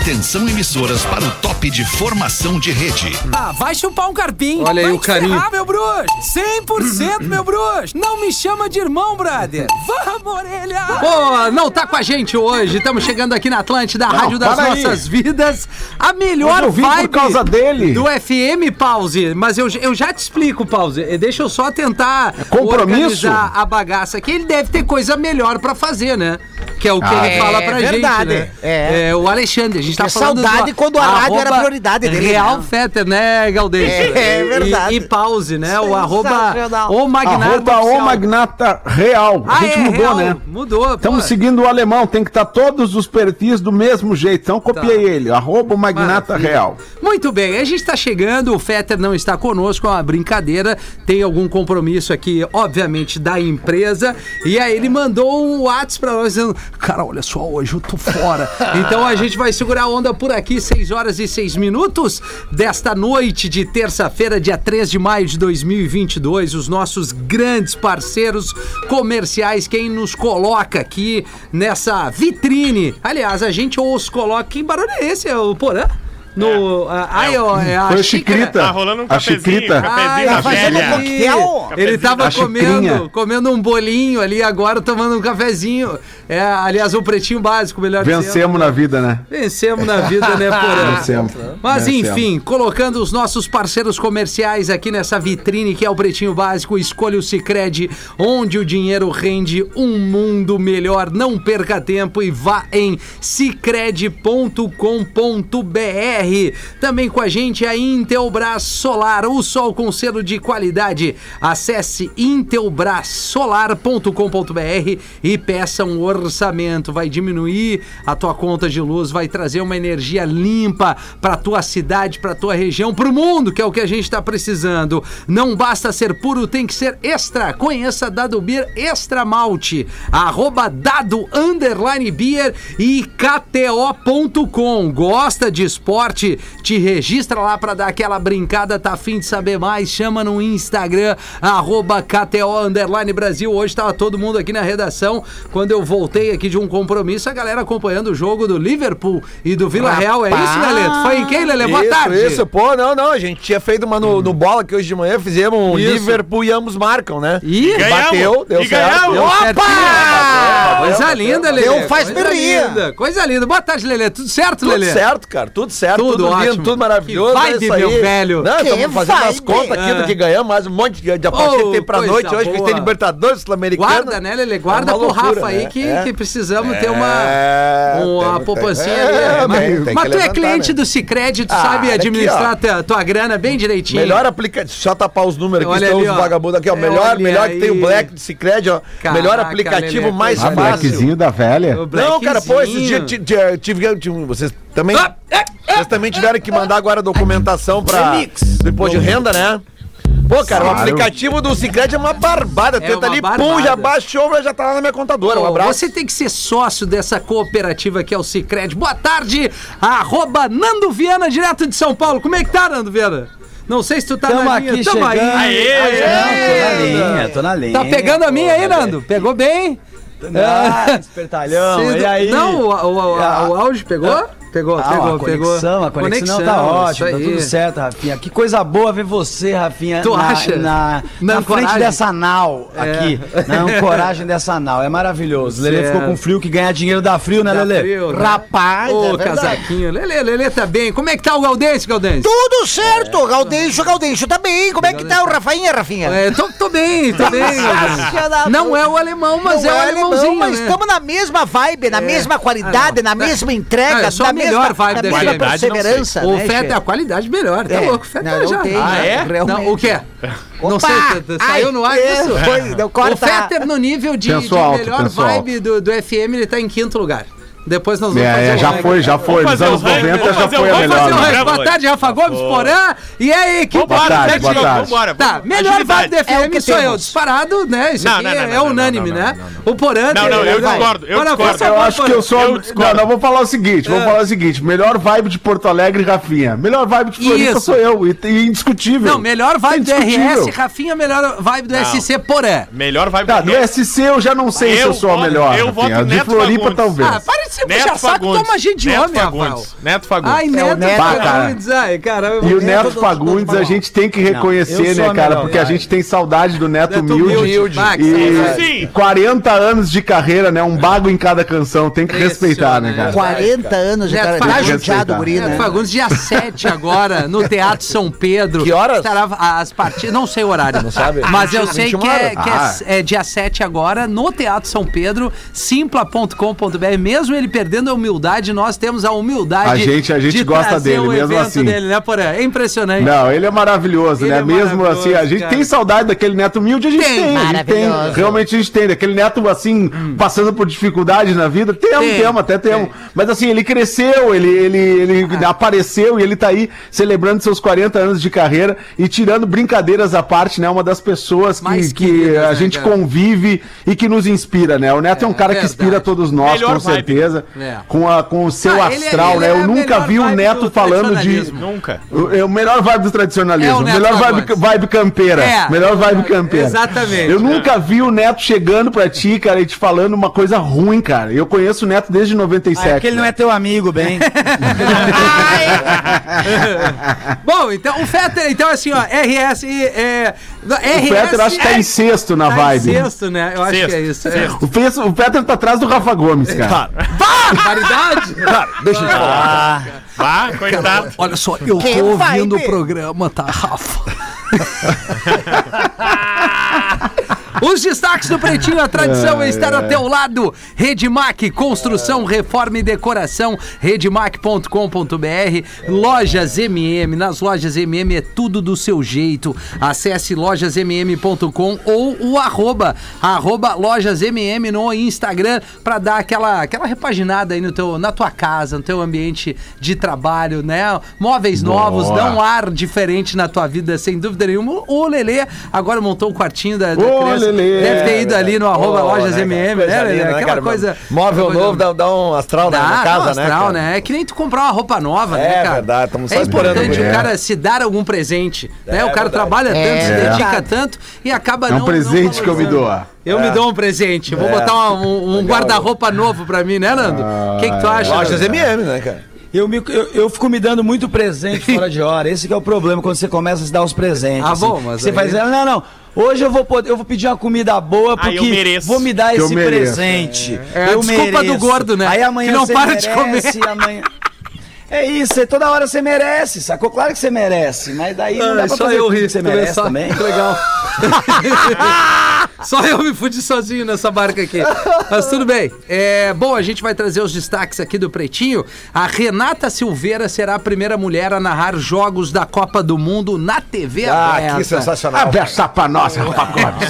Atenção emissoras para o top de formação de rede. Ah, vai chupar um carpim. Olha aí vai o carinho. ferrar, meu bruxo. 100% meu bruxo. Não me chama de irmão, brother. Vamos, orelha. Pô, não tá com a gente hoje. Estamos chegando aqui na Atlântida, a rádio das para aí. nossas vidas. A melhor eu vim por vibe causa dele. do FM, Pause. Mas eu, eu já te explico, Pause. Eh, Deixa eu só tentar É compromisso? organizar a bagaça aqui. Ele deve ter coisa melhor pra fazer, né? Que é o que Ah, ele é fala pra verdade. gente, né? É. o Alexandre. A gente tá É falando saudade do quando a rádio era prioridade dele, Real né? Fetter, né, Galdês? É, é verdade. E, e Pause, né? O arroba o Magnata Arroba o. Magnata Real. A Ah, gente é, mudou, real. né? Mudou. Estamos seguindo o alemão, tem que estar todos os perfis do mesmo jeito. Então copiei Tá. ele, arroba o Magnata Maravilha. Real. Muito bem, a gente está chegando, o Fetter não está conosco, é uma brincadeira, tem algum compromisso aqui, obviamente, da empresa, e aí ele mandou um WhatsApp para nós dizendo, cara, olha só, hoje eu tô fora. então a gente vai segurar a onda por aqui, 6 horas e 6 minutos desta noite de terça-feira, dia 3 de maio de 2022, os nossos grandes parceiros comerciais, quem nos coloca aqui nessa vitrine. Aliás, a gente os coloca, que barulho é esse, é o Porã? No, a, ai, ó, é a Foi a. Chicrita. Tá rolando um a cafezinho, Chicrita. cafezinho Ai, da tá fazendo velha. Ele tava A comendo, comendo um bolinho ali, agora tomando um cafezinho. É, aliás, um pretinho básico, melhor dizendo. Vencemos na vida, né? Vencemos na vida, né, Porã? Vencemos. Mas Vencemos. enfim, colocando os nossos parceiros comerciais aqui nessa vitrine que é o Pretinho Básico, escolha o Cicred, onde o dinheiro rende um mundo melhor. Não perca tempo e vá em cicred.com.br. Também com a gente a Intelbras Solar, o sol com selo de qualidade. Acesse intelbrasolar.com.br e peça um orçamento. Vai diminuir a tua conta de luz, vai trazer uma energia limpa para tua cidade, para tua região, para o mundo, que é o que a gente está precisando. Não basta ser puro, tem que ser extra. Conheça Dado Beer Extra Malte, arroba Dado Underline Beer e KTO.com. Gosta de esporte? Te registra lá para dar aquela brincada, tá afim de saber mais? Chama no Instagram, arroba KTO Underline Brasil. Hoje tava todo mundo aqui na redação. Quando eu voltei aqui de um compromisso, a galera acompanhando o jogo do Liverpool e do Vila Real. É isso, Lelê? Tu foi em quem, Lelê? Boa isso, tarde. Isso, pô, não, não, a gente tinha feito uma no, no bola que hoje de manhã fizemos um Isso. Liverpool e ambos marcam, né? Ih, Ganhamos. Bateu, deu E certo. ganhamos. Deu Opa! certinho. Coisa linda, Lelê. Deu faz Coisa linda, Coisa linda. Boa tarde, Lelê. Tudo certo, Tudo Lelê? certo, cara, tudo certo, Tudo tudo, lindo, tudo maravilhoso. Que é vibe, meu velho. Não, estamos fazendo as contas aqui do que ganhamos, mais um monte de, de aposta que tem pra noite hoje, que tem Libertadores, Sul-Americana. Guarda, né, Lelê? Guarda É pro Rafa aí né? que, É. que precisamos ter uma, uma poupancinha tem- ali. é, mas tem mas que tu é cliente né? do Cicred, tu Ah, sabe aqui, administrar ó. tua, tua grana bem direitinho. Melhor aplicativo, só tapar os números aqui, Olha estão ali, os vagabundos aqui, ó. É, Melhor, olha melhor que tem o Black de Cicred, ó. Caraca, melhor aplicativo, Lelê, mais Ah, fácil. blackzinho da velha. Não, cara, pô, esses Blackzinho. dias ti- ti- tive, vocês também, Ah, é, vocês também tiveram que mandar agora a documentação pra do imposto de renda, né? Pô, cara, o aplicativo do Cicred é uma barbada. É Tenta uma ali, barbada. pum, já baixou, já tá lá na minha contadora. Um abraço. Você tem que ser sócio dessa cooperativa que é o Cicred. Boa tarde, arroba Nando Viana, direto de São Paulo. Como é que tá, Nando Viana? Não sei se tu tá Tamo na aqui linha. Tamo aí. chegando. Aê! Não, tô na linha, tô na linha. Tá pegando a minha aí, Nando? Pegou bem? Ah, espertalhão, Cê- e aí? Não, o, o, o, Ah. o áudio pegou? Pegou, Ah, pegou, a pegou. conexão, a conexão, tá ótima, tá tudo certo, Rafinha. Que coisa boa ver você, Rafinha, Tu na, acha? na, Na na frente dessa nau É. aqui, na ancoragem dessa nau, é maravilhoso. Lelê Certo. ficou com frio, que ganhar dinheiro dá frio, né, frio, né? Rapaz, Ô, é casaquinho. Lelê, Lelê tá bem. Como é que tá o Galdense, Galdense? Tudo certo, Gaudêncio, Gaudêncio, tá bem. Como é que tá o Rafainha, Rafinha? É, tô, tô bem, tô bem. Não é o alemão, mas Não é o alemãozinho, mas né? estamos na mesma vibe, na É. mesma qualidade, Ah, na mesma entrega, eu sou na a melhor mesma, vibe na da mesma qualidade, não sei. perseverança. O né, Feta é a qualidade melhor. Tá É. louco, o Feta Não, já. não tem, Ah, é? Não, o quê? Não Opa! sei, t- t- Ai, saiu no ar é, isso? foi, não, corta. O Fetter no nível de, de alto, melhor pensou vibe do, do FM, ele tá em quinto lugar. Depois nós vamos É, fazer é, já foi, já foi. Nos fazer o anos ranking, 90 vamos já foi a ranking. Vamos fazer melhor. o né? Boa tarde, Rafa Gomes. Porã. E aí, equipe Boa tarde, boa tarde. vambora. Tá, melhor vibe da FM É o que sou eu, disparado, né? Isso Não, aqui não, não, é unânime, né? O Porã... Não, não, eu discordo, eu discordo. Eu acho que eu sou. Não, não, vou falar o seguinte: vou falar o seguinte: melhor vibe de Porto Alegre, Rafinha. Melhor vibe de Floripa sou eu. E, indiscutível. Não, melhor vibe do. RS, Rafinha, melhor vibe do SC Porã. Melhor vibe Tá, do do SC eu já não sei se Eu sou a melhor. eu voto de Neto Floripa, talvez. Ah, para de Neto puxa saco, Fagundes. toma gente de Neto homem, Rafael. Fagundes. Neto Fagundes. Ai, Neto Neto Fagundes. Ai, cara. E o Neto todo- Fagundes todo a gente tem que reconhecer, né, cara? melhor, Porque a gente tem saudade do Neto, Neto humilde. E Sim. 40 anos de carreira, né? Um bago em cada canção. Tem que respeitar, né, cara? 40 anos de Neto. Fagundes. Tá judiado, Neto né? Fagundes, dia 7 agora, no Teatro São Pedro. Que horas? Estará as partidas, não sei o horário. Não sabe? Mas eu 21 sei que, é, que Ah. é, é dia 7 agora, no Teatro São Pedro, simpla.com.br. Mesmo ele perdendo a humildade, nós temos a humildade A gente- a gente de gosta dele, o mesmo assim. dele, né, Porã? É impressionante. Não, ele é maravilhoso, Ele né? é Mesmo maravilhoso, assim, a gente cara. tem saudade daquele neto humilde, a gente Tem. tem. a gente tem. Realmente a gente tem. Daquele neto, assim, passando por dificuldades na vida. Temos, Tem, temos, até temos. tem. Mas assim, ele cresceu, ele, ele, ele apareceu e ele tá aí celebrando seus 40 anos de carreira e tirando brincadeiras à parte, né? Uma das pessoas que, que queridas, a né, gente cara? convive e que nos inspira, né? O Neto é, um cara que inspira todos nós, Melhor com vibe. Certeza. É. Com, a, com o seu Ah, ele é- astral, ele né? é Eu nunca vi o Neto do falando de. Nunca. O, é o melhor vibe do tradicionalismo. É o melhor vibe, vibe campeira. É. Melhor vibe campeira. Exatamente. Eu nunca vi o Neto chegando pra ti, cara, e te falando uma coisa ruim, cara. Eu conheço o Neto desde 97. Ah, é porque ele não é teu amigo, bem. Bom, então o Fetter, então assim, ó, RS. É, O Peter acho que tá em sexto na tá vibe. Em sexto, né? Eu acho Sexto, que é isso. É. O, Fe- o Peter tá atrás do Rafa Gomes, cara. Barbaridade! Deixa eu te falar. Vá, coitado. Olha só, eu Que tô ouvindo vibe. o programa, tá, Rafa? Os destaques do Pretinho, a tradição é estar ao teu lado. Redmac, construção, reforma e decoração. Redmac.com.br. Lojas MM. Nas lojas MM é tudo do seu jeito. Acesse lojasmm.com ou o arroba, arroba lojasmm no Instagram para dar aquela, aquela repaginada aí no teu, na tua casa, no teu ambiente de trabalho, né? Móveis novos, Boa. dão um ar diferente na tua vida, sem dúvida nenhuma. O Lelê agora montou o quartinho da, da criança. Lelê. Deve ter ido ali no arroba Pô, lojas né, MM, né, Lelê? né, Aquela cara? coisa. Móvel coisa- novo dá, dá um astral na- Dá, na casa, um né? astral, cara? né? É que nem tu comprar uma roupa nova, né, É cara? verdade, estamos É importante por o cara se dar algum presente, né? É O cara trabalha tanto, É se dedica tanto e acaba É não um presente não que eu me dou. valorizando. Eu me dou um presente. Vou botar um, um guarda-roupa novo pra mim, né, Nando? O que, que tu acha? Lojas? MM, né, cara? Eu, me- eu, eu fico me dando muito presente fora de hora. Esse que é o problema quando você começa a se dar os presentes. Ah, assim. bom, mas Você aí- faz, não, não. Hoje eu vou poder, eu vou pedir uma comida boa Ah, porque eu mereço. vou me dar esse mereço. presente. É a eu desculpa do gordo, né? Aí amanhã Que não você para de merece, Amanhã... É isso, toda hora você merece, sacou? Claro que você merece, mas daí não dá pra só fazer eu ri. que você merece só, também. Que legal. só eu me fudi sozinho nessa barca aqui. Mas tudo bem. É, bom, a gente vai trazer os destaques aqui do Pretinho. A Renata Silveira será a primeira mulher a narrar jogos da Copa do Mundo na TV Ah, aberta. que sensacional. Abraça pra nós, Rafa Gomes.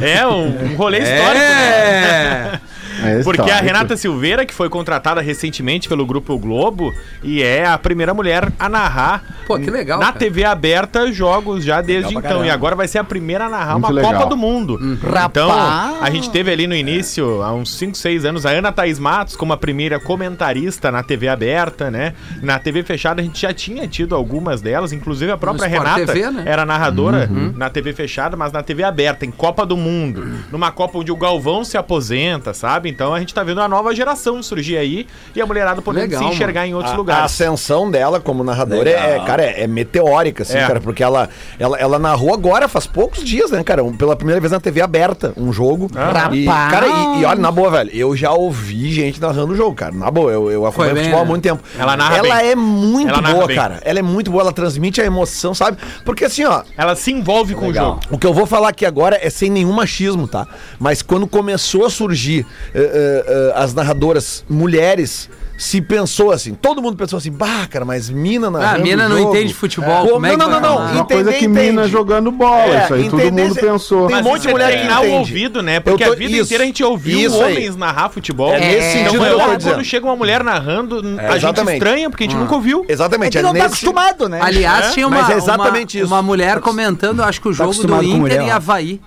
É um, um rolê histórico, né? É. Porque a. Renata Silveira, que foi contratada recentemente pelo Grupo Globo, e é a primeira mulher a narrar Pô, que legal, na cara. TV aberta jogos já desde então. E agora vai ser a primeira a narrar Muito uma legal. Copa do Mundo. Então, Rapaz. a gente teve ali no início, há uns 5, 6 anos, a Ana Thaís Matos como a primeira comentarista na TV aberta, né? Na TV fechada a gente já tinha tido algumas delas, inclusive a própria Renata TV, né? era narradora na TV fechada, mas na TV aberta, em Copa do Mundo. Numa Copa onde o Galvão se aposenta, sabe? Então a gente tá vendo a nova geração surgir aí e a mulherada podendo Legal, se enxergar em outros A- A lugares. ascensão dela como narradora é, cara, é, é meteórica, assim, É. cara, porque ela, ela, ela narrou agora, faz poucos dias, né, cara, um- pela primeira vez na TV aberta, um jogo. E, Rapaz. cara, e, e olha, na boa, velho, eu já ouvi gente narrando o jogo, cara, na boa, eu, eu acompanho bem, futebol há muito tempo. Ela narra Ela bem. é muito Ela boa, bem. cara, ela é muito boa, ela transmite a emoção, sabe? Porque assim, ó, Ela se envolve com o jogo. o que eu vou falar aqui agora é sem nenhum machismo, tá? Mas quando começou a surgir eh, eh, as narradoras mulheres se pensou assim, todo mundo pensou assim, bah, cara, mas mina na Ah, mina não entende futebol, como é que não, não, vai não, falar? não, Uma coisa que mina jogando bola, isso aí todo mundo se- pensou. Tem um monte de é mulher que treinar o entende. ouvido, né? Porque tô- a vida isso, inteira a gente ouviu isso aí. homens narrar futebol. É nesse sentido então, que eu tô quando dizendo. chega uma mulher narrando, a gente estranha, porque a gente nunca ouviu. Exatamente, É que não tá nesse- acostumado, né? Aliás, É, tinha uma, mas é exatamente uma, isso. uma mulher comentando, acho que o jogo do Inter e. Havaí.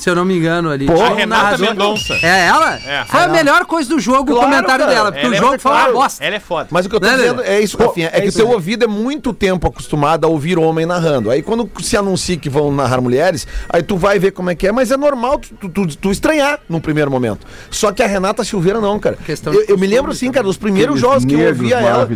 Se eu não me engano ali. Pô, a um Renata Mendonça. É ela? É. Foi a melhor coisa do jogo, o Claro, comentário cara. dela, porque Ela o é jogo foi uma bosta. Ela é foda. Mas o que eu tô Né, dizendo é isso, Rafinha, é, que o teu ouvido é muito tempo acostumado a ouvir homem narrando. Aí quando se anuncia que vão narrar mulheres, aí tu vai ver como é que é, mas é normal tu, tu, tu- tu estranhar num primeiro momento. Só que a Renata Silveira não, cara. Questão Eu, eu me lembro assim, cara, dos primeiros Aqueles jogos que eu ouvia ela.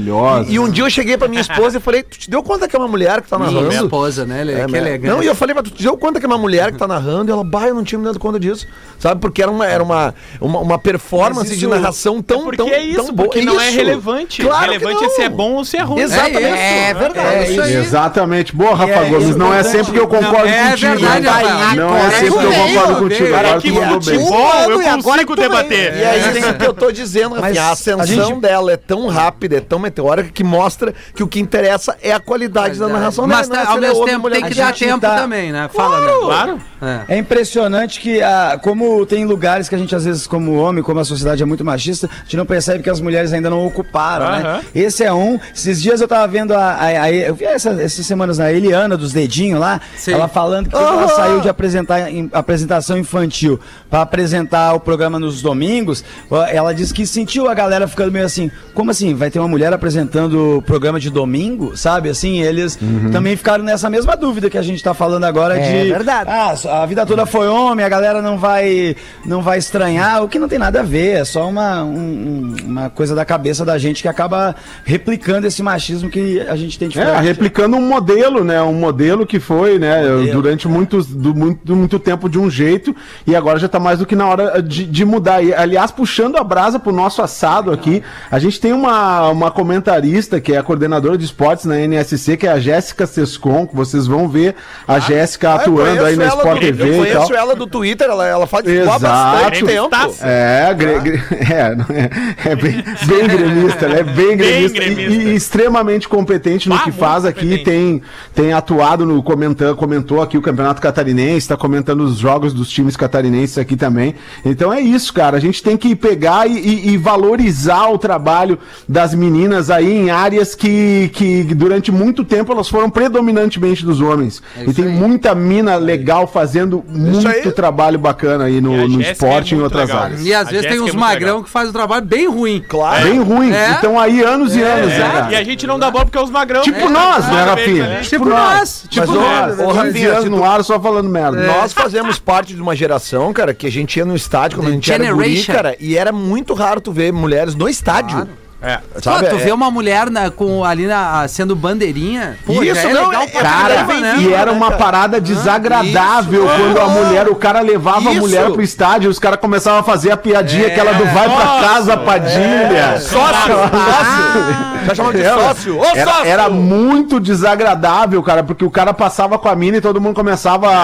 E, e um dia eu cheguei pra minha esposa e falei, tu te deu conta que é uma mulher que tá Minha narrando? esposa, né? É, que né? elegante. Não, e eu falei, mas tu te deu conta que é uma mulher que tá narrando? E ela, bah, não tinha me dado conta disso. Sabe? Porque era uma, era uma, uma, uma performance Mas de isso- narração tão, Porque tão, é isso, tão boa. porque não é isso. relevante. Claro que relevante não. é se é bom ou se é ruim. Exatamente. É verdade. É isso aí. Exatamente. Boa, Rafa é Gomes. Não é sempre que eu concordo Não, é contigo. verdade, hein? Rafa. Não é sempre que eu concordo contigo. Agora que tu mandou bem. futebol eu consigo debater. E é isso que eu tô dizendo, Mas Rafinha. A ascensão dela é tão rápida, é tão meteórica, que mostra que o que interessa é a qualidade da narração Mas dela. tá- ao mesmo tempo tem que dar tempo também, né? Fala, né? Claro. É. É impressionante que, ah, como tem lugares que a gente, às vezes, como homem, como a sociedade é muito machista, a gente não percebe que as mulheres ainda não ocuparam, Aham. né? Esse é um. Esses dias eu tava vendo a. a- a- eu vi essa- essas semanas a Eliana dos dedinhos lá, Sim. ela falando que ela saiu de apresentar em- apresentação infantil pra apresentar o programa nos domingos. Ela disse que sentiu a galera ficando meio assim: como assim? Vai ter uma mulher apresentando o programa de domingo? Sabe? Assim, eles também ficaram nessa mesma dúvida que a gente tá falando agora É de. verdade. Ah, a vida toda foi homem, a galera não vai não vai estranhar, o que não tem nada a ver, é só uma, um- um- uma coisa da cabeça da gente que acaba replicando esse machismo que a gente tem de É, replicando um modelo, né? Um modelo que foi, né, durante muitos, do, muito, muito tempo de um jeito e agora já tá mais do que na hora de, de mudar. E, aliás, puxando a brasa pro nosso assado aqui, a gente tem uma, uma comentarista que é a coordenadora de esportes na NSC, que é a Jéssica Sescon, que vocês vão ver a Jéssica Ah, eu atuando aí na Sport do- TV Eu e tal. conheço ela do Twitter, ela, ela faz há Exato. bastante tempo. É, gre- gre- é, é, é bem, bem gremista, ela é bem gremista, e- gremista. E, extremamente competente no Bah, que faz aqui, competente. tem, tem atuado no comentando, comentou aqui o Campeonato Catarinense, está comentando os jogos dos times catarinenses aqui também. Então é isso, cara, a gente tem que pegar e, e- e valorizar o trabalho das meninas aí em áreas que, que durante muito tempo elas foram predominantemente dos homens. e tem muita mina legal fazendo muito aí. trabalho bacana aí E no, no Jéssica esporte é e em outras legal. áreas. E às A vezes tem Jéssica uns é magrão legal. que faz o trabalho bem ruim. Claro. Bem ruim. É. Então aí anos e anos, né, É, cara? e a gente não dá bola porque é os magrão. Tipo nós, né, Rafinha? Tipo nós, tipo Mas, nós. ô, Rafinha, no ar só falando merda. Nós fazemos parte de uma geração, cara, que a gente ia no estádio quando a gente era guri, cara, e era muito raro tu ver mulheres no estádio. É. Sabe? Pô, tu É- vê uma mulher na- com, ali na, sendo bandeirinha, pô, Isso, já é não, legal é- é Cara, né? e era uma parada desagradável quando a mulher, o cara levava a Isso. mulher pro estádio, os caras começavam a fazer a piadinha aquela do vai pra casa, Padilha. Sócio, sócio. Já chamam de Era- sócio. Ô, Era, sócio! era muito desagradável, cara, porque o cara passava com a mina e todo mundo começava a,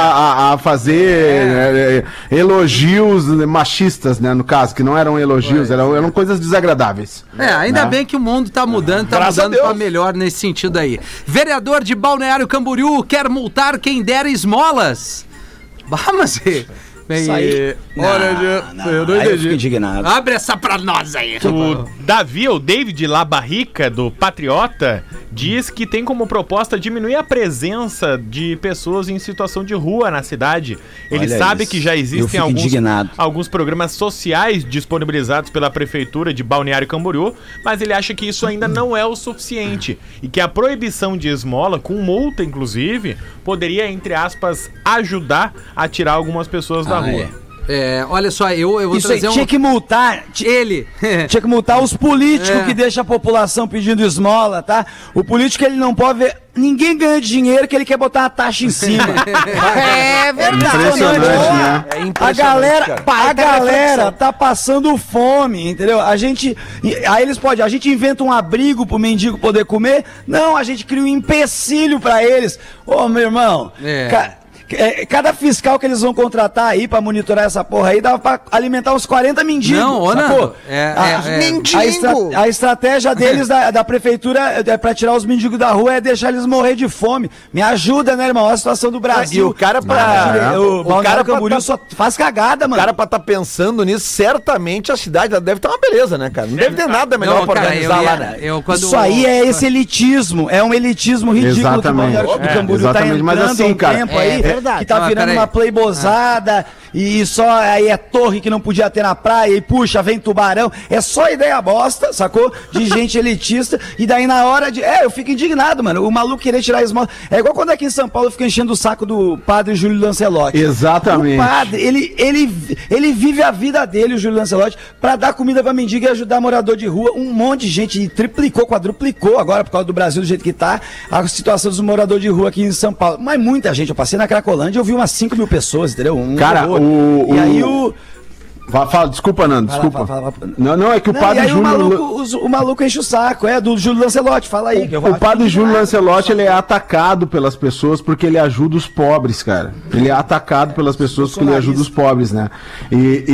a- a fazer né, elogios machistas, né, no caso, que não eram elogios, eram, eram coisas desagradáveis. É, ainda Né? bem que o mundo tá mudando, tá a mudando pra Deus. melhor nesse sentido aí. Vereador de Balneário Camboriú quer multar quem der esmolas. Bah, mas... Isso aí- Olha, Não, não, aí eu fico indignado. Abre essa pra nós aí. O Davi, ou David Labarrica, do Patriota, diz que tem como proposta diminuir a presença de pessoas em situação de rua na cidade. Ele Olha sabe isso. que já existem alguns, indignado. alguns programas sociais disponibilizados pela Prefeitura de Balneário Camboriú, mas ele acha que isso ainda não é o suficiente e que a proibição de esmola, com multa inclusive, poderia, entre aspas, ajudar a tirar algumas pessoas da Ah, rua. é. É, olha só, eu, eu vou Isso aí trazer tinha um... que multar. Ele. Tinha que multar os políticos É. que deixam a população pedindo esmola, tá? O político ele não pode ver ninguém ganha dinheiro que ele quer botar uma taxa em cima. É verdade. Impressionante, Ó, né? É A impressionante, galera, cara. a galera tá passando fome, entendeu? A gente, aí eles podem, a gente inventa um abrigo pro mendigo poder comer? Não, a gente cria um empecilho pra eles. Ô, meu irmão, É. ca- é, cada fiscal que eles vão contratar aí pra monitorar essa porra aí dava pra alimentar uns 40 mendigos. Não, ô, é- a, é- é- a estra- a estratégia deles da, da prefeitura é, pra tirar os mendigos da rua é deixar eles morrer de fome. Me ajuda, né, irmão? Olha a situação do Brasil. E o cara pra- Ah, o, o cara pra Camboriú tá- só faz cagada, O mano. cara pra tá pensando nisso, certamente a cidade deve estar uma beleza, né, cara? Não deve ter nada melhor Não, pra cara, organizar eu ia- lá, né? eu quando- Isso aí é esse elitismo, é um elitismo ridículo que o Exatamente. Balneário do É, Camboriú tá exatamente, mas entrando assim, um cara, tempo é aí, verdade. que tá Não, virando peraí. uma playbosada e só aí é torre que não podia ter na praia e puxa, vem tubarão, é só ideia bosta, sacou? De gente elitista e daí na hora de, é, eu fico indignado, mano, o maluco querer tirar esmola, é igual quando aqui em São Paulo fica enchendo o saco do padre Júlio Lancelotti. Exatamente. O padre, ele, ele, ele vive a vida dele, o Júlio Lancelotti, pra dar comida pra mendigo e ajudar morador de rua. Um monte de gente triplicou, quadruplicou agora por causa do Brasil do jeito que tá, a situação dos moradores de rua aqui em São Paulo. Mas muita gente, eu passei na Cracolândia e eu vi umas 5 mil pessoas, entendeu? Um Cara, horror. O- E aí o. Va- Fala, desculpa, Nando, Fala, desculpa. fala, fala. Não, não, é que o Não, padre e aí o Júlio. maluco, os- o maluco enche o saco, é, do Júlio Lancelotti, fala aí. que eu O padre Júlio Lancelotti, ele é atacado pelas pessoas porque ele ajuda os pobres, cara. Ele é atacado pelas pessoas porque ele ajuda os pobres, né? E,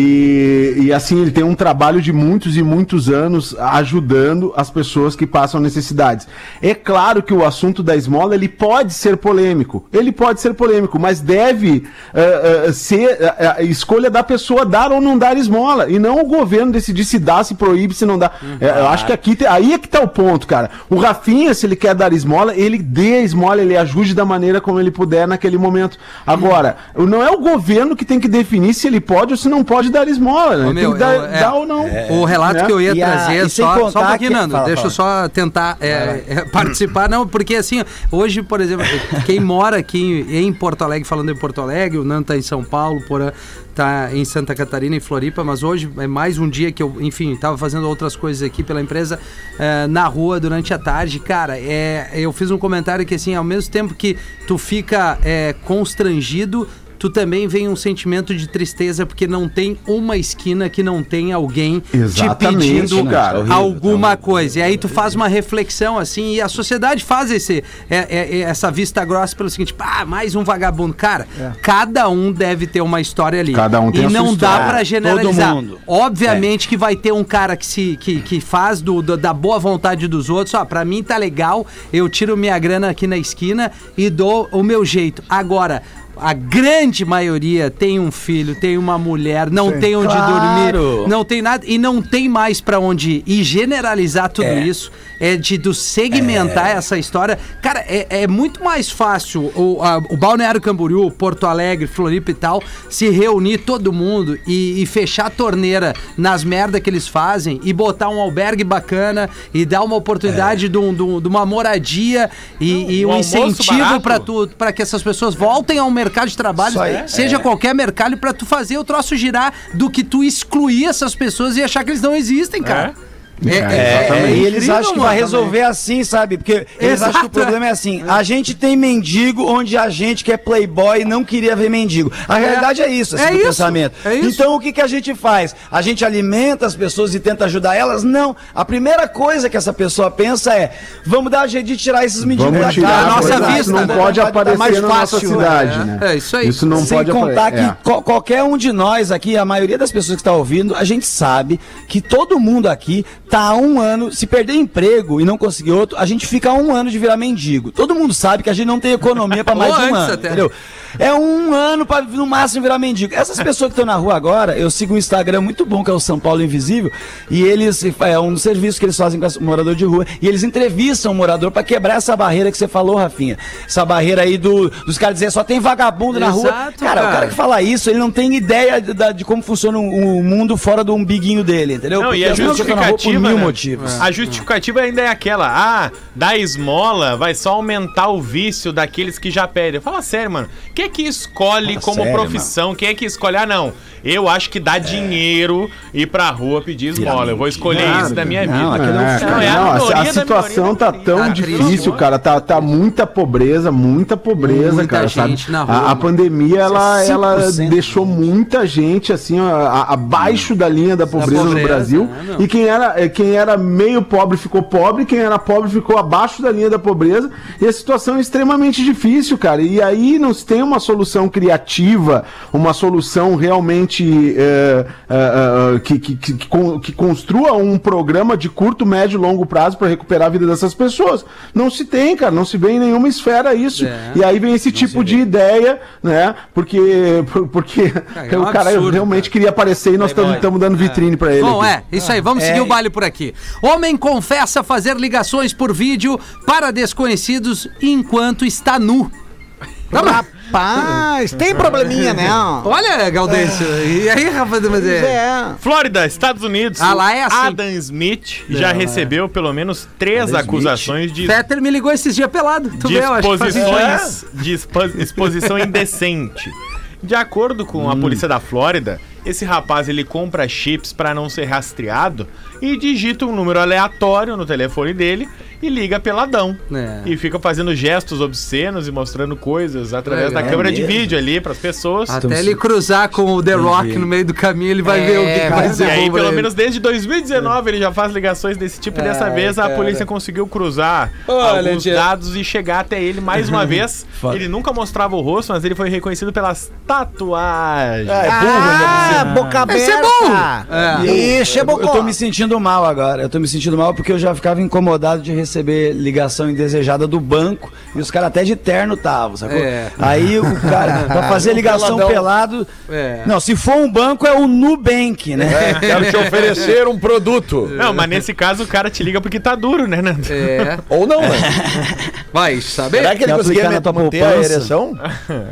e, e, assim, ele tem um trabalho de muitos e muitos anos ajudando as pessoas que passam necessidades. É claro que o assunto da esmola, ele pode ser polêmico. Ele pode ser polêmico, mas deve eh, eh, ser eh, a escolha da pessoa dar ou não dar esmola. E não o governo decidir se dá, se proíbe, se não dá. É, eu acho que aqui te- aí é que tá o ponto, cara. O Rafinha, se ele quer dar esmola, ele dê a esmola, ele ajude da maneira como ele puder naquele momento. Agora, não é o governo que tem que definir se ele pode ou se não pode dar esmola, né? Ô, meu, tem que dar, eu- é, dar ou não. O relato Né? que eu ia E a- trazer, e sem só, só um pouquinho, Nando, fala, deixa eu só tentar é, é, participar, não, porque assim, hoje, por exemplo, quem mora aqui em Porto Alegre, falando em Porto Alegre, o Nando tá em São Paulo, Porã tá em Santa Catarina, em Floripa, mas hoje é mais um dia que eu, enfim, tava fazendo outras coisas aqui pela empresa é, na rua durante a tarde. Cara, é, eu fiz um comentário que assim, ao mesmo tempo que tu fica é, constrangido, tu também vem um sentimento de tristeza porque não tem uma esquina que não tem alguém te Exatamente, pedindo cara. Horrível, alguma coisa. E aí tu faz uma reflexão assim e a sociedade faz esse, é, é, é, essa vista grossa pelo seguinte, ah, mais um vagabundo. Cara, cada um deve ter uma história ali. Cada um tem e a sua não dá história. pra generalizar. Todo mundo. Obviamente que vai ter um cara que se que, que faz do, do- da boa vontade dos outros, ó, pra mim tá legal, eu tiro minha grana aqui na esquina e dou o meu jeito. Agora, a grande maioria tem um filho, tem uma mulher, não tem onde Claro. dormir, não tem nada e não tem mais pra onde ir. E generalizar tudo É. isso é de do segmentar essa história. Cara, é, é muito mais fácil o, a- o Balneário Camboriú, Porto Alegre, Floripa e tal, se reunir todo mundo e, e fechar a torneira nas merdas que eles fazem e botar um albergue bacana e dar uma oportunidade de, um- de um- de uma moradia e, e um um incentivo barato. pra tu para que essas pessoas voltem ao mercado de trabalho, aí. seja qualquer mercado, pra tu fazer o troço girar do que tu excluir essas pessoas e achar que eles não existem, cara. É, É, e eles incrível, acham que vai resolver assim, sabe? Porque eles acham que o Exato. problema é assim. A gente tem mendigo onde a gente que é playboy não queria ver mendigo. A realidade é isso, esse É do isso, pensamento. é isso. Então o que, que a gente faz? A gente alimenta as pessoas e tenta ajudar elas? Não. A primeira coisa que essa pessoa pensa é: vamos dar um jeito de tirar esses mendigos Vamos da tirar, casa, a nossa vista, isso não né? pode dar aparecer mais na nossa fácil, cidade, é. né? É, isso aí. Isso não Sem pode contar que qual- qualquer um de nós aqui, a maioria das pessoas que está ouvindo, a gente sabe que todo mundo aqui tá há um ano, se perder emprego e não conseguir outro, a gente fica há um ano de virar mendigo. Todo mundo sabe que a gente não tem economia para mais um ano, até. entendeu? É um ano para no máximo virar mendigo. Essas pessoas que estão na rua agora, eu sigo um Instagram muito bom que é o São Paulo Invisível, e eles é um serviço que eles fazem com o morador de rua, e eles entrevistam o morador para quebrar essa barreira que você falou, Rafinha. Essa barreira aí do, dos caras dizer só tem vagabundo na rua. Exato, cara, cara. o cara que fala isso, ele não tem ideia de, de como funciona o, mundo fora do umbiguinho dele, entendeu? Não, e Porque a rua por justificativa, mil né? motivos. A justificativa ainda é aquela, ah, da esmola vai só aumentar o vício daqueles que já pedem. Fala sério, mano. Quem é que escolhe como sério, profissão? Quem é que escolhe? Ah, não. Eu acho que dá dinheiro ir pra rua pedir esmola. Eu vou escolher Claro, isso da minha não, vida. é É. Não, é a não, a- a, situação minoria tá tão difícil, cara. Tá, tá muita pobreza, muita pobreza, Muita cara. gente sabe? na rua, a, a mano. pandemia, ela, ela 5% deixou muita gente, assim, ó, a- abaixo da linha da pobreza, no pobreza, Brasil. né, e quem era, eh, quem era meio pobre ficou pobre, quem era pobre ficou abaixo da linha da pobreza. E a situação é extremamente difícil, cara. E aí não se tem uma solução criativa, uma solução realmente é, é, é, que, que, que, que con- que construa um programa de curto, médio e longo prazo para recuperar a vida dessas pessoas. Não se tem, cara, não se vê em nenhuma esfera isso. É. E aí vem esse tipo de ideia, né? Porque, por- porque é um o cara absurdo, realmente queria aparecer e nós estamos dando vitrine para ele. Bom, aqui. é, isso aí, vamos seguir o baile por aqui. Homem confessa fazer ligações por vídeo para desconhecidos enquanto está nu. Bom. Rapaz, tem probleminha, né? Olha, Gaudêncio, e aí? Mas Pois é... é. Flórida, Estados Unidos. Ah, lá é assim. Adam Smith já recebeu pelo menos três acusações de Fetter me ligou esses dias pelado. Tu vê, eu acho que faz sentido. disposições de expo- exposição indecente. De acordo com Hum. a polícia da Flórida, esse rapaz ele compra chips para não ser rastreado e digita um número aleatório no telefone dele e liga peladão. É. E fica fazendo gestos obscenos e mostrando coisas através Legal. da câmera de vídeo ali para as pessoas. Até ele cruzar com o The Rock no meio do caminho, ele vai ver o que, que vai E ser aí, bom pra pelo menos desde 2019, ele já faz ligações desse tipo. e dessa vez a polícia conseguiu cruzar Olha, alguns dados e chegar até ele mais uma vez. ele nunca mostrava o rosto, mas ele foi reconhecido pelas tatuagens. É, burro, Ah, boca aberta. Esse é bom. Isso é Eu, eu tô me sentindo mal agora. Eu tô me sentindo mal porque eu já ficava incomodado de receber ligação indesejada do banco e os caras até de terno estavam, sacou? É. Aí o cara, pra fazer ligação peladão. pelado. É. Não, se for um banco é o Nubank, né? Quero te oferecer um produto. Não, mas nesse caso o cara te liga porque tá duro, né, Nando? É, Ou não, né? vai saber. Será que ele conseguia aplicar na tua manter a poupança? ereção?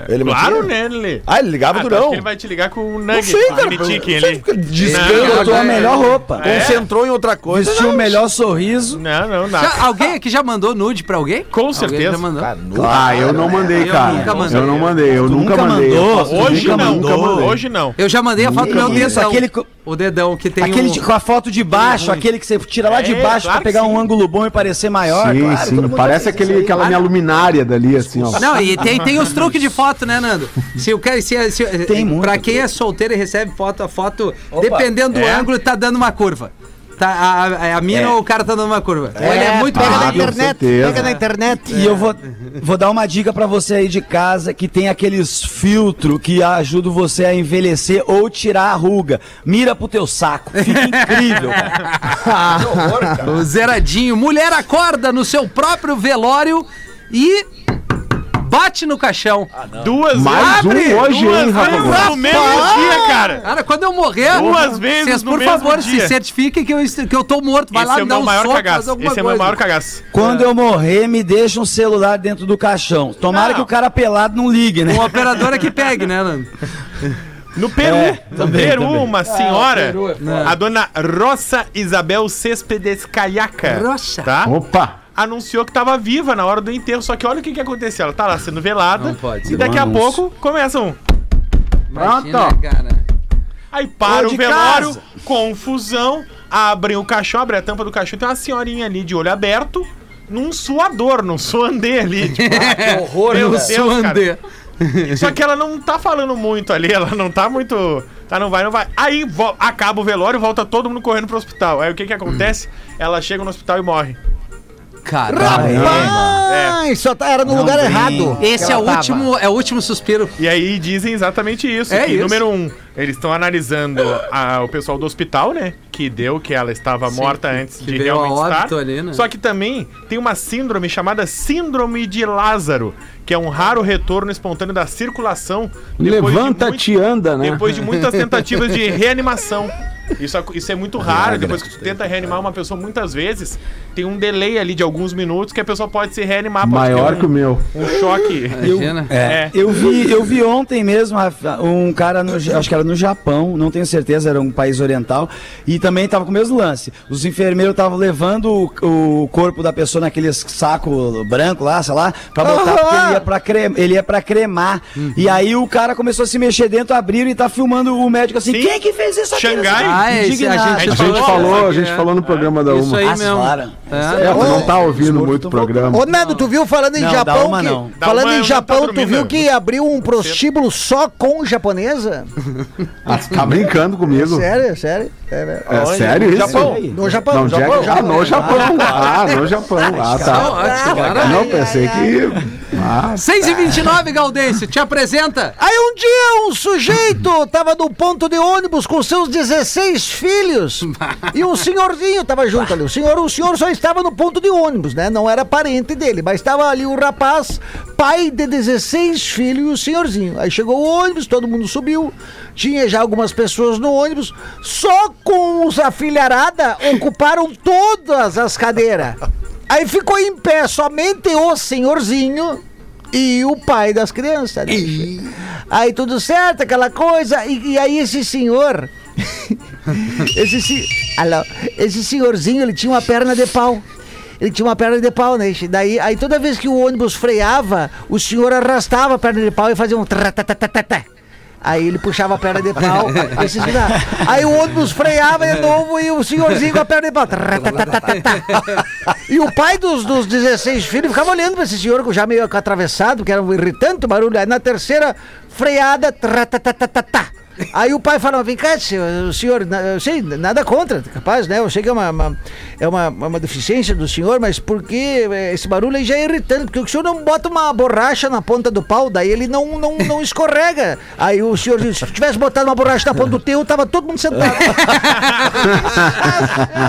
Ele Claro, mantinha? né, Lelê? Ah, ele ligava Ah, durão. ele vai te ligar com o Não Nugget, sei, cara. não sei, Não, Descando. Botou a melhor roupa. É? Concentrou em outra coisa. Vestiu o melhor sorriso. Não, não, não. Alguém aqui já mandou nude pra alguém? Com Alguém certeza. já mandou? Ah, eu não mandei, Eu cara. nunca mandei. Eu não mandei, eu Tu nunca nunca mandei. mandou? Eu Hoje nunca não, nunca mandei. hoje não. Eu já mandei a foto do meu dedão. aquele O dedão que tem Aquele um... de- com a foto de baixo, aquele que você tira lá de É, baixo claro pra pegar um ângulo bom e parecer maior. Sim, claro, sim. Parece aquele, aquela minha luminária dali, assim, ó. Não, e tem, tem os truques de foto, né, Nando? Se o cara, se, se, Tem muito pra quem é solteiro e recebe foto, a foto, Opa. dependendo do É? ângulo, tá dando uma curva. Tá, a, a, mina É. ou o cara tá dando uma curva. Ou ele é muito pega na Ah, com internet, pega na internet. E eu vou, vou dar uma dica pra você aí de casa que tem aqueles filtros que ajudam você a envelhecer ou tirar a ruga. Mira pro teu saco. Fica incrível, cara. O zeradinho. Mulher acorda no seu próprio velório e bate no caixão. Duas Mais um vezes. hoje, duas hein, Gomes? no mesmo dia, cara. Cara, quando eu morrer, Duas vezes vocês, no por mesmo favor, dia. se certifiquem que eu, que eu tô morto. Vai Esse lá é me dar meu um maior soco, cagaço. Esse é o meu coisa. maior cagaço. Quando eu morrer, me deixa um celular dentro do caixão. Tomara Não. que o cara pelado não ligue, né? Um operador é que pegue, né, Nando? No Peru, É, no também, Peru, também. uma senhora, Peru é a dona Rosa Isabel Céspedes Cayaca, Rosa. tá? Opa! Anunciou que tava viva na hora do enterro, só que olha o que que aconteceu, ela tá lá sendo velada, Não pode e ser daqui um a anúncio. pouco começa um... Pronto. cara. Aí para o velório, casa. confusão, abrem o caixão, abre a tampa do caixão, tem uma senhorinha ali de olho aberto, num suador, num suandê ali. Tipo, que horror, meu No Deus, suandê. Só que ela não tá falando muito ali, ela não tá muito. Tá, não vai, não vai. Aí acaba o velório, volta todo mundo correndo pro hospital. Aí o que que acontece? Ela chega no hospital e morre. Caralho. Rapaz, só tá, era no Não lugar vem. errado. Esse é o tava. último, é o último suspiro. E aí dizem exatamente isso. É que, isso. número um, eles estão analisando a- o pessoal do hospital, né? Que deu que ela estava Sim, morta que- antes que de veio a realmente estar. óbito ali, né? Só que também tem uma síndrome chamada Síndrome de Lázaro, que é um raro retorno espontâneo da circulação. depois de Levanta-te muito- anda, né? Depois de muitas tentativas de reanimação. Isso, ac- isso é muito raro. Depois que tu tenta reanimar uma pessoa, muitas vezes tem um delay ali de alguns minutos que a pessoa pode se reanimar. Pode Maior ter que o um, meu. um choque. Imagina. É. Eu vi, eu vi ontem mesmo um cara, no, acho que era no Japão, não tenho certeza, era um país oriental, e também tava com o mesmo lance. Os enfermeiros estavam levando o, o corpo da pessoa naquele saco branco lá, sei lá, pra botar, porque ele ia pra, ele ia pra cremar. E aí o cara começou a se mexer dentro, abriram e tá filmando o médico assim, Sim. quem que fez isso aqui? Xangai? Ah, a Indignado. gente, A gente falou, a gente É. falou no programa da Isso Uma. aí Ah, mesmo. É. É, tu não tá ouvindo muito o programa. Ô, Nando, tu viu falando em Não, Japão uma que. Falando uma, em já Japão, tu viu que abriu um prostíbulo só com japonesa? Ah, tu tá brincando comigo? Sério, sério. É? É sério isso? Japão. No Japão, Não, Japão, ah, no Japão. Ah, no Japão. Ah, tá. Não, pensei que. 6 e 29 Gaudêncio, te apresenta. Aí um dia um sujeito tava no ponto de ônibus com seus 16 filhos e um senhorzinho tava junto ali. O senhor, o senhor só estava no ponto de ônibus, né? Não era parente dele, mas estava ali o rapaz, pai de 16 filhos e o senhorzinho. Aí chegou o ônibus, todo mundo subiu, tinha já algumas pessoas no ônibus, só com os afilharada ocuparam todas as cadeiras. Aí ficou em pé somente o senhorzinho e o pai das crianças. né? Aí tudo certo, aquela coisa. E, e aí esse senhor. Esse, se- Alô, esse senhorzinho, ele tinha uma perna de pau. Ele tinha uma perna de pau, né? Daí, aí toda vez que o ônibus freava, o senhor arrastava a perna de pau e fazia um tratatatata. Aí ele puxava a perna de pau. Aí o ônibus freava de novo e o senhorzinho com a perna de pau. E o pai dos, dos 16 filhos ficava olhando pra esse senhor já meio atravessado, que era um irritante o barulho. Aí na terceira freada, tratatatata. Aí o pai falava, vem cá, senhor, o senhor, na- eu sei, nada contra, capaz, né? Eu sei que é uma, uma- é uma, uma deficiência do senhor, mas por que eh, esse barulho aí já é irritante? Porque o senhor não bota uma borracha na ponta do pau, daí ele não, não, não escorrega. Aí o senhor disse, se tivesse botado uma borracha na ponta do teu, tava todo mundo sentado.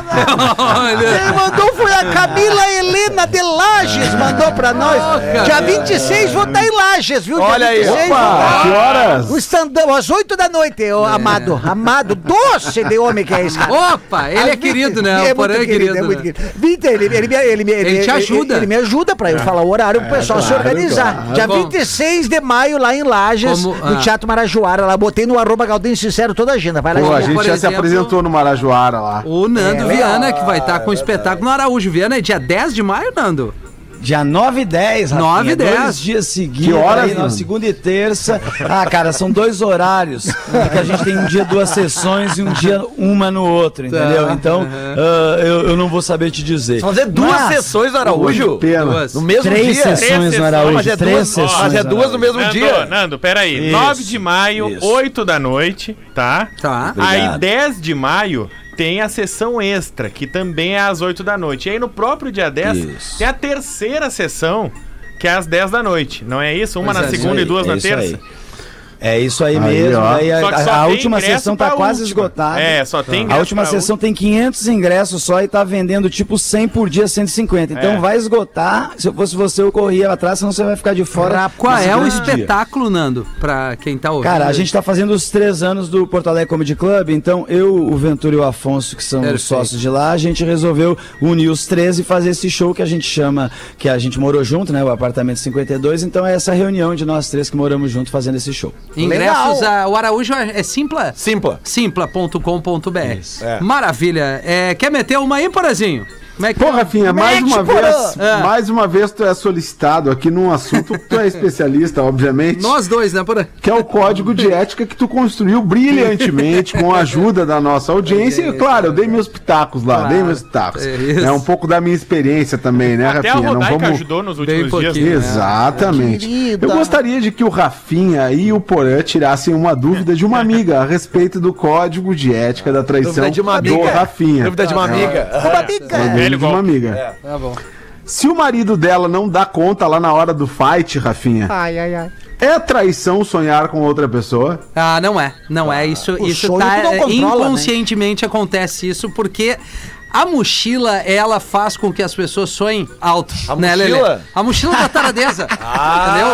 Quem mandou foi a Camila Helena de Lages, mandou pra nós. Dia 26 vou estar em Lages, viu? Olha aí. Dia 26 Opa, vou estar- que horas? o stand-up, às 8 da noite, ô, amado. Amado, doce de homem que é esse cara. Opa, ele é querido, 20 né? É O Porã é querido, é muito né? querido. 20, ele, ele, me- ele, me- Ele te ajuda. Ele, me ajuda pra eu falar o horário pro pessoal se organizar. claro. Dia Como- 26 de maio, lá em Lages, Como- no ah. Teatro Marajoara. Lá botei no arroba Galdêncio Sincero toda a agenda. Vai lá Pô, a gente. já se apresentou no Marajoara lá. O Nando É, Viana, que vai estar com o espetáculo no Araújo. Viana é dia 10 de maio, Nando? Dia 9 e 10, Rafinha. 9 e 10. Dois dias seguidos. Que horas, aí, na mano? segunda e terça. Ah, cara, são dois horários. Porque a gente tem um dia duas sessões e um dia uma no outro, entendeu? Então, ah, eu, eu não vou saber te dizer. Vamos fazer duas Mas, sessões no Araújo? Pena. Duas. No mesmo Três dia? sessões sessões. no Araújo. Mas é três duas- sessões. mas é no duas no mesmo Nando, dia? Nando, peraí. Isso, 9 de maio, isso. 8 da noite, tá? Tá. Aí Obrigado. 10 de maio tem a sessão extra, que também é às 8 da noite. E aí no próprio dia 10 Isso. tem a terceira sessão, que é às 10 da noite. Não é isso? Uma Pois na é, segunda Isso e aí, duas é na terça? aí. É isso aí, Aí, mesmo. ó. Daí a, Só que só a- última sessão tá pra quase última. esgotada. É, só tem A última pra sessão tem 500 ingressos só e tá vendendo tipo 100 por dia, 150. Então É. vai esgotar. Se eu fosse você, eu corria atrás, senão você vai ficar de fora. Qual nesse é o grande dia. espetáculo, Nando? Pra quem tá ouvindo. Cara, a gente tá fazendo os três anos do Porto Alegre Comedy Club, então eu, o Ventura e o Afonso, que são Perfeito. os sócios de lá, a gente resolveu unir os três e fazer esse show que a gente chama, que a gente morou junto, né? O apartamento 52, então é essa reunião de nós três que moramos junto fazendo esse show. Ingressos, a, o Araújo é, é Simpla? Simpla. Simpla.com.br. É. Maravilha. É, quer meter uma aí, Porazinho? Como é que Pô, Rafinha, mais Mete, uma porã! vez, Ah. mais uma vez tu é solicitado aqui num assunto que tu é especialista, obviamente. Nós dois, né, Porã? Que é o código de ética que tu construiu brilhantemente com a ajuda da nossa audiência. E, claro, eu dei meus pitacos lá, Claro, dei meus pitacos. é É, um pouco da minha experiência também, né, Até a Rafinha? Rodaica ajudou nos últimos dias. pouquinho. né? Exatamente. Querida. Eu gostaria de que o Rafinha e o Porã tirassem uma dúvida de uma amiga a respeito do código de ética da traição Dúvida de uma do amiga. Rafinha. Dúvida de uma amiga. Uma É dúvida Velho de uma golpe. amiga. Tá bom. Se o marido dela não dá conta lá na hora do fight, Rafinha, Ai, ai, ai. é traição sonhar com outra pessoa? Ah, não é. Não é. Isso, o isso sonho tá. é, controla, né? inconscientemente acontece isso porque. A mochila, ela faz com que as pessoas sonhem alto. A né, Lelê? mochila? A mochila da taradeza. entendeu?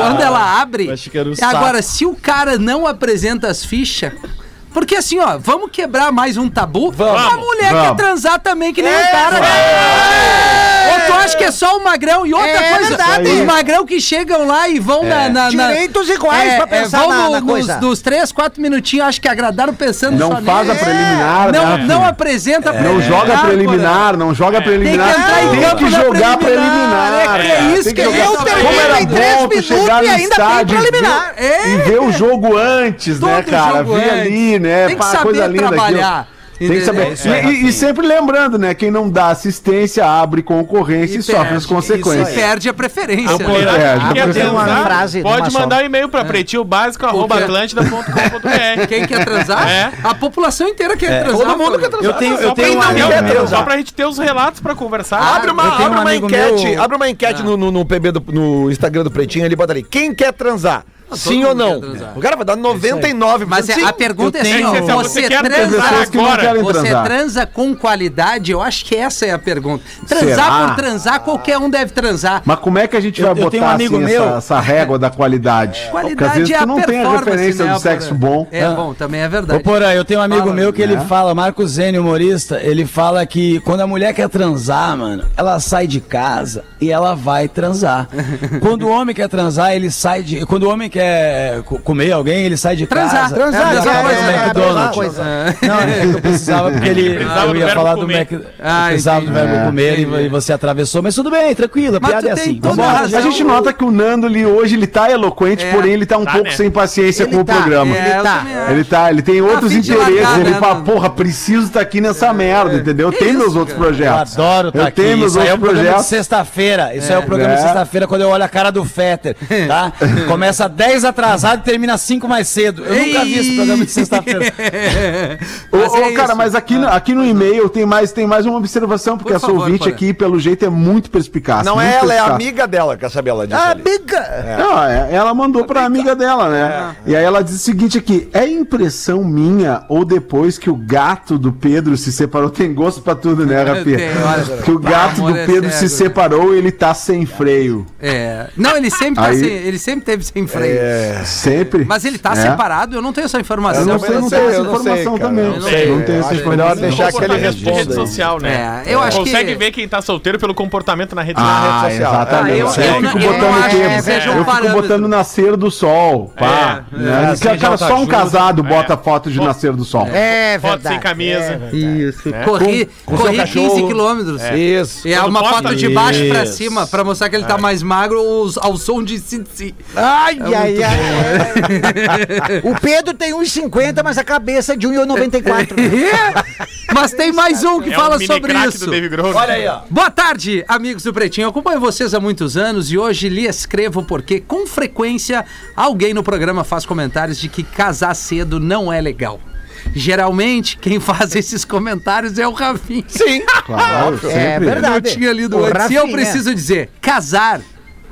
Quando ela abre. Acho que era o Agora, se o cara não apresenta as fichas. Porque assim, ó, vamos quebrar mais um tabu? Vamos. A mulher quer Vamos. transar também, que nem É, o cara. Ou tu acha que é só o magrão? E outra É coisa, verdade. os magrão que chegam lá e vão na, na, na- Direitos iguais pra pensar vão na- no- na nos, coisa. Nos três, quatro minutinhos, acho que agradaram pensando Não só faz a preliminar, né, Não, Rafinha? não apresenta Não joga preliminar, não joga preliminar. Tem que entrar em Tem campo que na jogar preliminar. preliminar. É que é isso Tem que jogar- eu era em três minutos e ainda tem e preliminar. É. e ver o jogo antes, né, cara? Ver ali, né? Tem que Pá, saber coisa linda trabalhar. aquilo. Tem que saber. Entendeu? E, e- e sempre lembrando, né? Quem não dá assistência abre concorrência e, sofre as E consequências. perde a preferência. É, que já quer transar, frase, pode mandar um e-mail quê? atlântida.com.br. Quem quer transar? É. A população inteira quer transar. Todo mundo quer transar. Eu tenho, eu Só pra, tenho um amigo quer, meu. só pra gente ter os relatos pra conversar. Abre uma, abre um uma enquete, meu- abre uma enquete no, no, no PB do, no Instagram do Pretinho, ele bota ali, quem quer transar? Sim ou não? O cara vai dar 99%. Mas é- sim. a pergunta é eu assim, ó, Você- você, transa agora? Você transa com qualidade? Eu acho que essa é a pergunta. Transar Será? por transar, qualquer um deve transar. Mas como é que a gente Eu- vai eu botar tenho um amigo assim, meu- essa, essa régua da qualidade? Porque às Qualidade vezes é tu a não tem a performance, referência né, do sexo bom. É bom, também é verdade. Ô, Porã, eu tenho um amigo Fala, meu que ele né? fala, Marco Zene, humorista, ele fala que quando a mulher quer transar, mano, ela sai de casa e ela vai transar. quando o homem quer transar, ele sai de. Quando o homem quer co- comer alguém, ele sai de Transar. casa. Transar, é, mesma é, é, é, McDonald's. é. Não, é eu precisava porque ele. Precisava eu ia falar do. Mac. Ah, eu precisava do verbo É. comer e- Entendi. e você atravessou, mas tudo bem, tranquilo, a piada é tem assim. Vambora. a gente nota que o Nando ali hoje ele tá eloquente, É. porém ele tá um Tá, pouco né? sem paciência Ele com tá, o programa. É, eu tá. Ele tá, ele tem outros fim de interesses. ele né, fala, porra, preciso estar aqui nessa merda, entendeu? Eu isso, meus outros cara? Eu projetos. adoro Eu tá aqui. tenho meus Isso aí é o outros programa de projetos. sexta-feira. Isso é, o programa de É. sexta-feira quando eu olho a cara do Fetter, tá? Começa 10 atrasado e termina 5 mais cedo. Eu nunca vi esse programa de sexta-feira. Ô, Mas ô, é cara, mas aqui, no- aqui no e-mail tem mais, tem mais uma observação, porque Por essa favor, ouvinte aqui, pelo jeito, é muito perspicaz. Não muito é ela, é perspicaz. amiga dela, quer saber? Ela disse. Amiga! Não, é- ela mandou pra amiga dela, né? E aí ela diz o seguinte aqui: é impressão minha ou depois que o gato do Pedro se separou? Tem gosto pra tudo, né, olha. Que o gato amor do é Pedro se né? separou e ele tá sem freio. É. Não, ele sempre, tá Aí- sem, ele sempre teve sem freio. Sempre. Mas ele tá É. separado, eu não tenho essa informação. Eu não sei, não não sei, tenho essa eu não sei, informação também. Eu não sei. Não tenho essa acho melhor informação. deixar que ele rede responda. social, né? É, eu acho Consegue que- ver quem tá solteiro pelo comportamento na rede, Ah, na rede social. exatamente. Ah, eu- eu, eu fico botando não acho o quê? que seja um eu fico botando nascer do sol. Pá. É, né? é, Cara, assim, só um casado bota É. foto de nascer do sol. É Foto sem camisa. Isso. Corri, Com- com seu corri cachorro. 15 quilômetros. Isso. É uma foto de baixo pra cima, pra mostrar que ele tá mais magro ao som de Cincy. Ai, ai, ai. O Pedro tem 1,50, mas a cabeça é de 1,94. Mas tem mais um que É fala mini sobre isso. Olha aí, ó. Boa tarde, amigos do Pretinho. Eu acompanho vocês há muitos anos e hoje lhe escrevo porque, com frequência, alguém no programa faz comentários de que casar cedo não é legal. Geralmente, quem faz esses comentários é o Rafinha. Sim. Claro. É verdade. Eu tinha lido O antes. E eu Rafinha. preciso dizer, casar,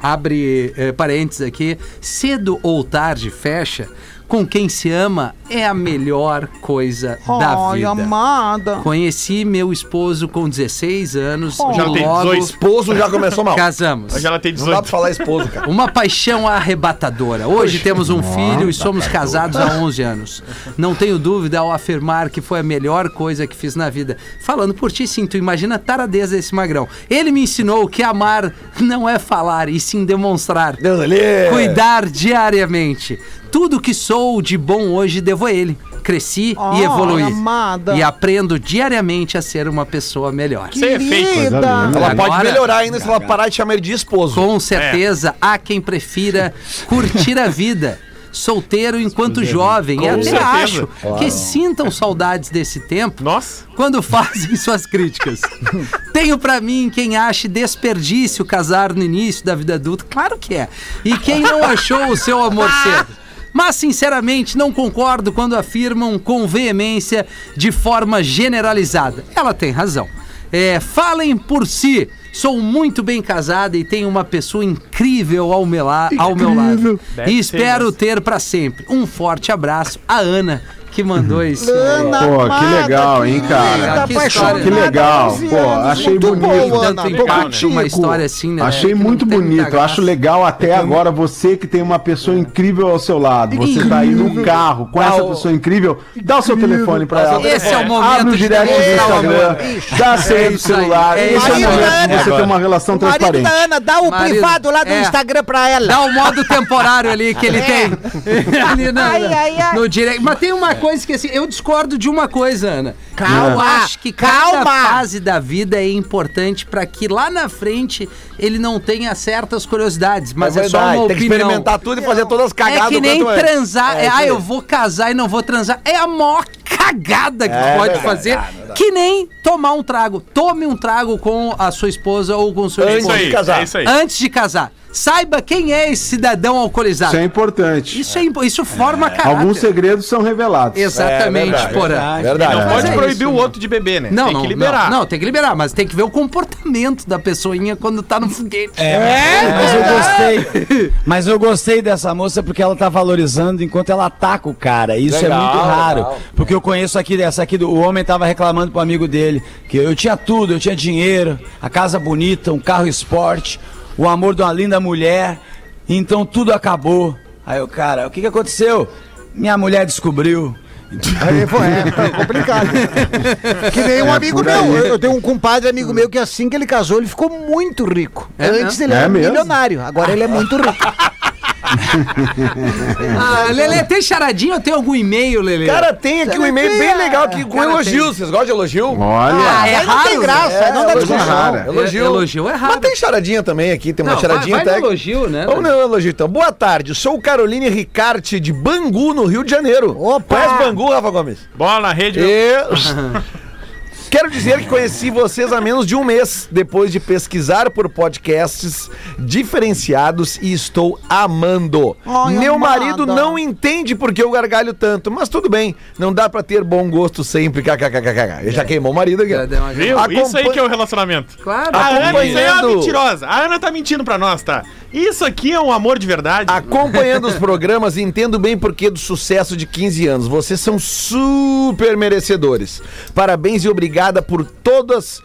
abre eh, parênteses aqui, cedo ou tarde, fecha, com quem se ama é a melhor coisa da vida. amada. Conheci meu esposo com 16 anos Já e tem logo 18. Esposo já começou mal. casamos. Hoje ela tem Não dá pra 18. falar esposo, cara. Uma paixão arrebatadora. Hoje temos um filho e somos casados há 11 anos. Não tenho dúvida ao afirmar que foi a melhor coisa que fiz na vida. Falando por ti, sim, tu imagina a taradeza desse magrão. Ele me ensinou que amar não é falar, e sim demonstrar. Deus ali. Cuidar diariamente. Tudo que sou de bom hoje devo a ele. Cresci e evoluí. amada. E aprendo diariamente a ser uma pessoa melhor. Coisa linda. Ela pode Agora- melhorar ainda se ela parar de chamar ele de esposo. Com certeza há quem prefira curtir a vida. Solteiro enquanto jovem. E Com até certeza. acho que sintam saudades desse tempo Nossa. quando fazem suas críticas. Tenho pra mim quem ache desperdício casar no início da vida adulta. Claro que é. E quem não achou o seu amor cedo. Mas, sinceramente, não concordo quando afirmam com veemência de forma generalizada. Ela tem razão. É, falem por si. Sou muito bem casada e tenho uma pessoa incrível ao meu, la- ao meu lado. Deve E espero ter pra sempre. Um forte abraço. A Ana, que mandou isso. Ana Pô, que amada, legal, hein, cara? Tá Que apaixonada história. Que legal. há 11 Pô, achei Muito bonito. boa, Tanto Ana. impacto, Tô uma contigo. história assim, né? Achei que muito tem bonito. Acho legal até agora você que tem uma pessoa incrível ao seu lado. Você tá aí no carro com essa pessoa incrível. Dá o seu telefone pra ela. Esse é o momento Abre o de direct do Instagram. Dá a senha É do celular. é Esse é o momento de você ter uma relação O marido transparente. da Ana, dá o privado lá do é. Instagram pra ela. Dá o modo temporário ali que ele tem. ali na- Ai, ai, ai. no direct. Mas tem uma coisa que assim, eu discordo de uma coisa, Ana. Calma, Eu acho que cada calma. fase da vida é importante pra que lá na frente ele não tenha certas curiosidades. Mas é, só uma Tem que opinião. experimentar tudo e fazer todas as cagadas É que nem transar. É É, ah, aí. eu vou casar e não vou transar. É a maior cagada que É pode verdade, fazer. é verdade. Que nem tomar um trago. Tome um trago com a sua esposa ou com o seu Antes esposo. de aí, casar. é isso aí. Antes de casar. Saiba quem é esse cidadão alcoolizado. Isso é importante. Isso, é, isso forma caráter. Alguns segredos são revelados. Exatamente, É verdade, Porã. Verdade. Não pode é proibir isso, o outro de beber, né? Não, tem não, que liberar. Não, não, tem que liberar, mas tem que ver o comportamento da pessoinha quando tá no foguete. É, mas eu gostei. Mas eu gostei dessa moça porque ela tá valorizando enquanto ela ataca o cara. Isso Legal, é muito raro. legal. Porque eu conheço aqui dessa aqui, do- o homem tava reclamando pro amigo dele que eu tinha tudo, eu tinha dinheiro, a casa bonita, um carro esporte, o amor de uma linda mulher. Então tudo acabou. Aí o cara, o que que aconteceu? Minha mulher descobriu. Aí, pô, é, é complicado. Que nem um amigo por aí. meu. Eu, eu tenho um compadre amigo meu que assim que ele casou, ele ficou muito rico. É Antes mesmo? ele É era mesmo? milionário, agora ele é muito rico. Ah, Lelê, tem charadinha ou tem algum e-mail, Lelê? Cara, tem aqui um e-mail bem legal aqui com Cara, elogios. Vocês gostam de elogio? Olha. Ah, é Aí não raro, tem graça, É, aí não dá elogio discussão. rara. Elogio. É, elogio é raro. Mas tem charadinha também aqui, tem uma Não, vai- charadinha vai até. elogio, né, Vamos no elogio então. Boa tarde, sou Caroline Ricarte de Bangu, no Rio de Janeiro. Opa! Conhece Bangu, Rafa Gomes? Bola na rede. E... Quero dizer que conheci vocês há menos de um mês, depois de pesquisar por podcasts diferenciados e estou amando. Ai, Meu amada. marido não entende porque eu gargalho tanto, mas tudo bem, não dá pra ter bom gosto sempre. KKKKK. Ele já queimou o marido aqui. Viu? Isso aí que é o relacionamento. Claro. A Ana isso aí é uma mentirosa. A Ana tá mentindo pra nós, tá? Isso aqui é um amor de verdade. Acompanhando os programas, entendo bem porquê do sucesso de 15 anos. Vocês são super merecedores. Parabéns e obrigada por todas.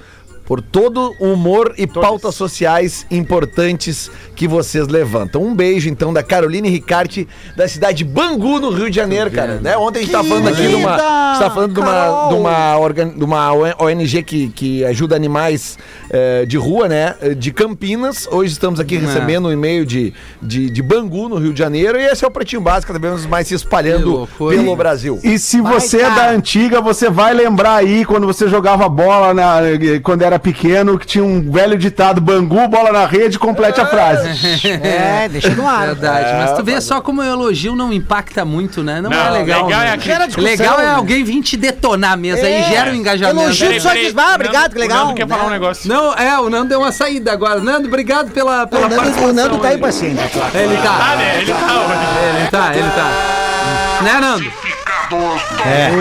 Por todo o humor e pautas sociais importantes que vocês levantam. Um beijo, então, da Caroline Ricarte, da cidade de Bangu, no Rio de Janeiro, cara. Né? Ontem a gente tava falando aqui de uma. A gente tava falando de uma, de uma, organ, de uma ONG que, que ajuda animais eh, de rua, né? eh, De Campinas. Hoje estamos aqui recebendo um e-mail de, de, de Bangu, no Rio de Janeiro. E esse é o Pretinho Básico, cada vez mais se espalhando pelo Brasil. E se Vai, você é cara. da antiga, você vai lembrar aí quando você jogava bola na- quando era pequeno, que tinha um velho ditado: Bangu, bola na rede, complete a frase. É, deixa no ar. Verdade, mas tu vê só como o elogio não impacta muito, né? Não, Não, é legal. legal né? é Legal é né? alguém vir te detonar mesmo, aí É. gera um engajamento. Elogio só diz, "Ah, obrigado, que legal", O Nando quer né? falar um negócio. Não, é, o Nando deu uma saída agora. Nando, obrigado pela, pela O Nando, o Nando tá aí. impaciente. Ele Tá, tá. né? Ele tá hoje. Ele tá, ele tá. Né, Nando?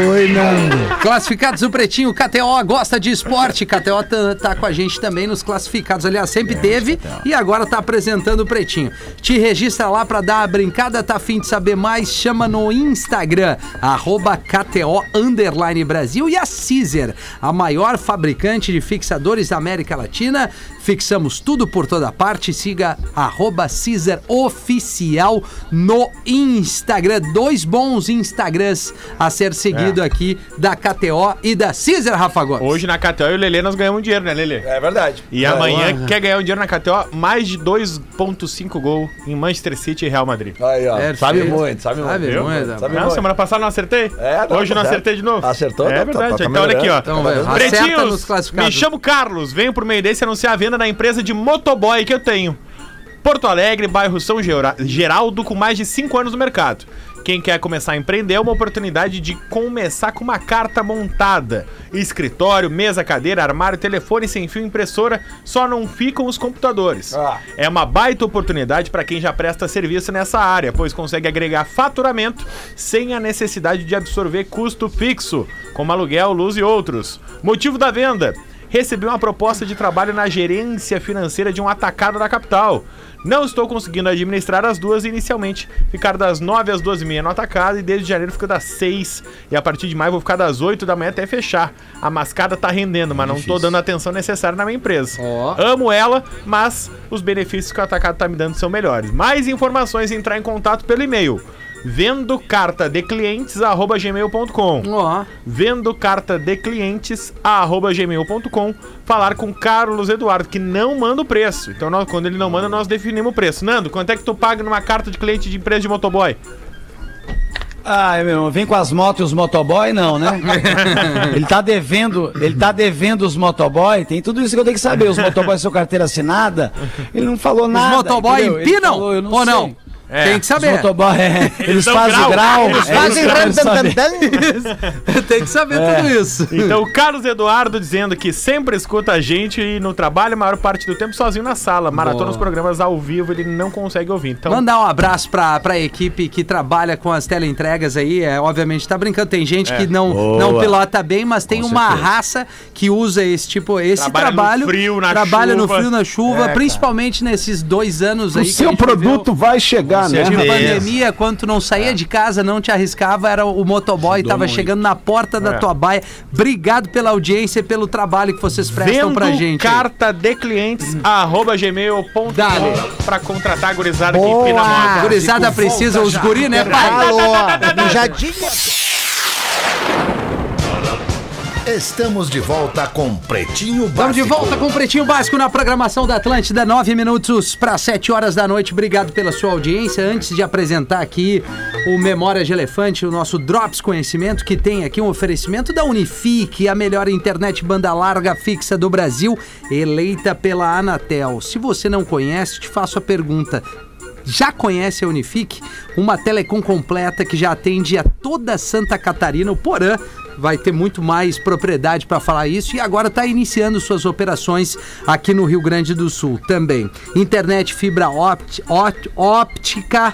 Oi, Nando. Classificados do Pretinho, KTO gosta de esporte. KTO tá, tá com a gente também nos classificados. Aliás, sempre teve e agora tá apresentando o Pretinho. Te registra lá pra dar a brincada, tá afim de saber mais? Chama no Instagram, arroba KTO Underline Brasil e a Caesar, a maior fabricante de fixadores da América Latina. Fixamos tudo por toda parte. Siga arroba Oficial no Instagram. Dois bons Instagrams a ser seguido aqui da KTO e da Caesar, Rafa Gomes. Hoje na KTO e o Lelê nós ganhamos dinheiro, né, Lelê? É verdade. E amanhã quer ganhar um dinheiro na KTO, mais de 2.5 gol em Manchester City e Real Madrid. Aí, ó. Perfeito. Sabe muito, sabe muito. Sabe Viu? muito, Sabe Não, muito. semana passada não acertei? É, tá, Hoje tá não certo. acertei de novo. Acertou, É tá, verdade. tá, tá então olha aqui, ó. Então, Pretinhos, me chamo Carlos, venho por meio desse anunciar a venda da empresa de motoboy que eu tenho. Porto Alegre, bairro São Gera- Geraldo, com mais de 5 anos no mercado. Quem quer começar a empreender é uma oportunidade de começar com uma carta montada. Escritório, mesa, cadeira, armário, telefone sem fio, impressora, só não ficam os computadores. Ah. É uma baita oportunidade para quem já presta serviço nessa área, pois consegue agregar faturamento sem a necessidade de absorver custo fixo, como aluguel, luz e outros. Motivo da venda: recebi uma proposta de trabalho na gerência financeira de um atacado da capital. Não estou conseguindo administrar as duas e inicialmente ficar das 9 às 12 e meia no atacado e desde janeiro fico das 6 e a partir de maio vou ficar das 8 da manhã até fechar. A mascada tá rendendo, mas não tô dando a atenção necessária na minha empresa. Ó. Amo ela, mas os benefícios que o atacado tá me dando são melhores. Mais informações entrar em contato pelo e-mail vendo carta de clientes arroba gmail.com Ó, vendo carta de clientes arroba gmail.com falar com Carlos Eduardo que não manda o preço então nós- quando ele não manda nós definimos o preço Nando quanto é que tu paga numa carta de cliente de empresa de motoboy Ai, meu irmão, vem com as motos e os motoboy, não, né? ele tá devendo, ele tá devendo os motoboy, tem tudo isso que eu tenho que saber. Os motoboy são carteira assinada, ele não falou nada. motoboy entendeu? Ele empinam falou, eu ou não? É. Tem que Os saber. motoboy, é, eles dão fazem grau. grau. Eles é Fazem isso tam. Tem que saber É. tudo isso. Então, o Carlos Eduardo dizendo que sempre escuta a gente e no trabalho, a maior parte do tempo sozinho na sala. Maratona os programas ao vivo, ele não consegue ouvir. Então, Mandar um abraço pra, pra equipe que trabalha com as teleentregas aí. É, obviamente, tá brincando. Tem gente que não, Boa. não pilota bem, mas tem Com uma certeza. raça que usa esse tipo, esse Trabalha no trabalho. frio, na trabalha chuva. no frio, na chuva, É, cara. principalmente nesses dois anos aí. O seu produto vai chegar, né? De certeza. pandemia, quando tu não saía de casa, não te arriscava, era o motoboy, tava chegando na porta da É. tua baia. Obrigado pela audiência e pelo trabalho que vocês prestam vendo pra gente. carta de clientes, arroba gmail.com pra contratar a gurizada que Boa. empina a moto. Gurizada precisa, os guri, né, pai? Alô, mijadinha. Estamos de volta com Pretinho Básico. Estamos de volta com Pretinho Básico na programação da Atlântida, 9 minutos para 7 horas da noite. Obrigado pela sua audiência. Antes de apresentar aqui o Memória de Elefante, o nosso Drops Conhecimento, que tem aqui um oferecimento da Unifique, a melhor internet banda larga fixa do Brasil, eleita pela Anatel. Se você não conhece, te faço a pergunta. Já conhece a Unifique? Uma telecom completa que já atende a toda Santa Catarina, o Porã vai ter muito mais propriedade para falar isso e agora está iniciando suas operações aqui no Rio Grande do Sul também. Internet fibra ópti- ópt- óptica.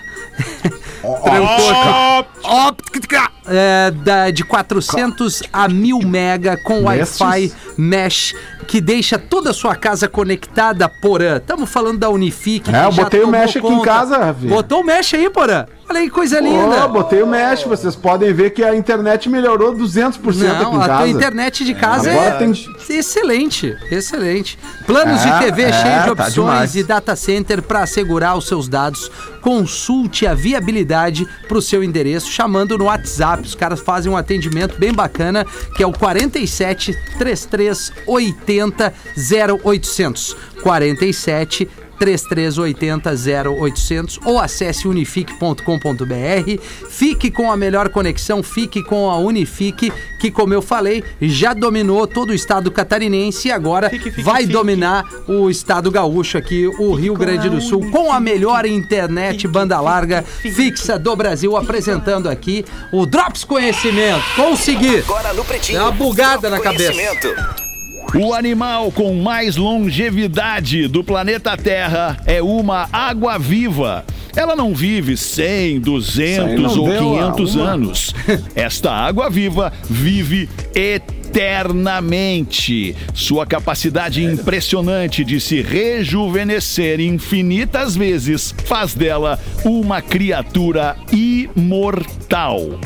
Óptica é, da- de 400 a 1000 mega com Wi-Fi mesh que deixa toda a sua casa conectada, Porã. Estamos falando da Unifique. É, eu que já botei o mesh aqui em casa, Rafinha. Botou o mesh aí, Porã? Olha aí coisa linda. Ô, botei o mesh, vocês podem ver que a internet melhorou 200% aqui Não, em a tua casa. internet de casa Agora é tem- excelente, excelente. Planos de É, TV é, cheios de tá opções demais. e data center para assegurar os seus dados. Consulte a viabilidade para o seu endereço chamando no WhatsApp. Os caras fazem um atendimento bem bacana que é o 47 33 80 0800. 47 3380 0800 ou acesse unifique.com.br. Fique com a melhor conexão, fique com a Unifique, que como eu falei, já dominou todo o estado catarinense e agora Fique, fique, vai fique. dominar o estado gaúcho aqui, o Rio Grande do Sul, com a melhor internet banda larga fixa do Brasil, apresentando aqui o Drops Conhecimento. Consegui! Agora no Pretinho. Deu uma bugada na cabeça. O animal com mais longevidade do planeta Terra é uma água-viva. Ela não vive 100, 200 não ou deu a 500 uma. anos. Esta água-viva vive eternamente. Sua capacidade impressionante de se rejuvenescer infinitas vezes faz dela uma criatura imortal.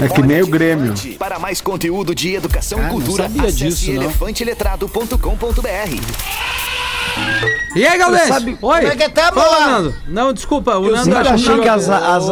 É que nem o Grêmio. Para mais conteúdo de educação e cultura, sabia acesse disso, elefanteletrado.com.br. E aí, Galdês? Sabe- Oi. Como é que tá, Fala? Nando. Não, desculpa, o Eu Nando sempre achou achei que as, as-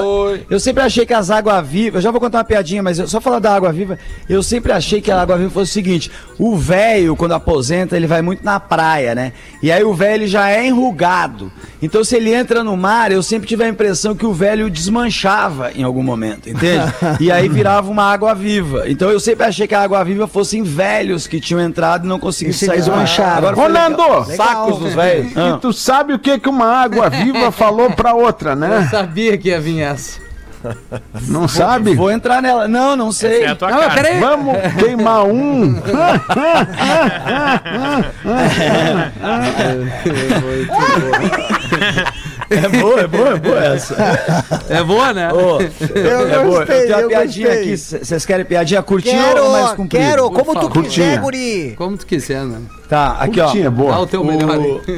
eu sempre achei que as águas vivas, eu já vou contar uma piadinha, mas eu, só falar da água viva, eu sempre achei que a água viva fosse o seguinte, o velho quando aposenta, ele vai muito na praia, né? E aí o velho já é enrugado. Então se ele entra no mar, eu sempre tive a impressão que o velho desmanchava em algum momento, entende? e aí virava uma água viva. Então eu sempre achei que a água viva fossem velhos que tinham entrado e não conseguiam se sair do mar. desmancharam. Agora Ô, legal. Nando! Dos velhos. E tu sabe o que, que uma água viva falou pra outra, Eu né? sabia que ia vir essa. Não sabe? Vou entrar nela. Não, não sei. É a tua Não, peraí. Vamos queimar um. É boa, é boa, é boa essa. É boa, né? Ô, Eu é boa. gostei, Eu tenho uma eu piadinha gostei. aqui. Vocês querem piadinha curtinha Quero, ou mais comprida? quero, como tu quiser, Curtinha. guri. Como tu quiser, né? Tá, aqui ó. Tinha, Dá boa. o teu melhor aí.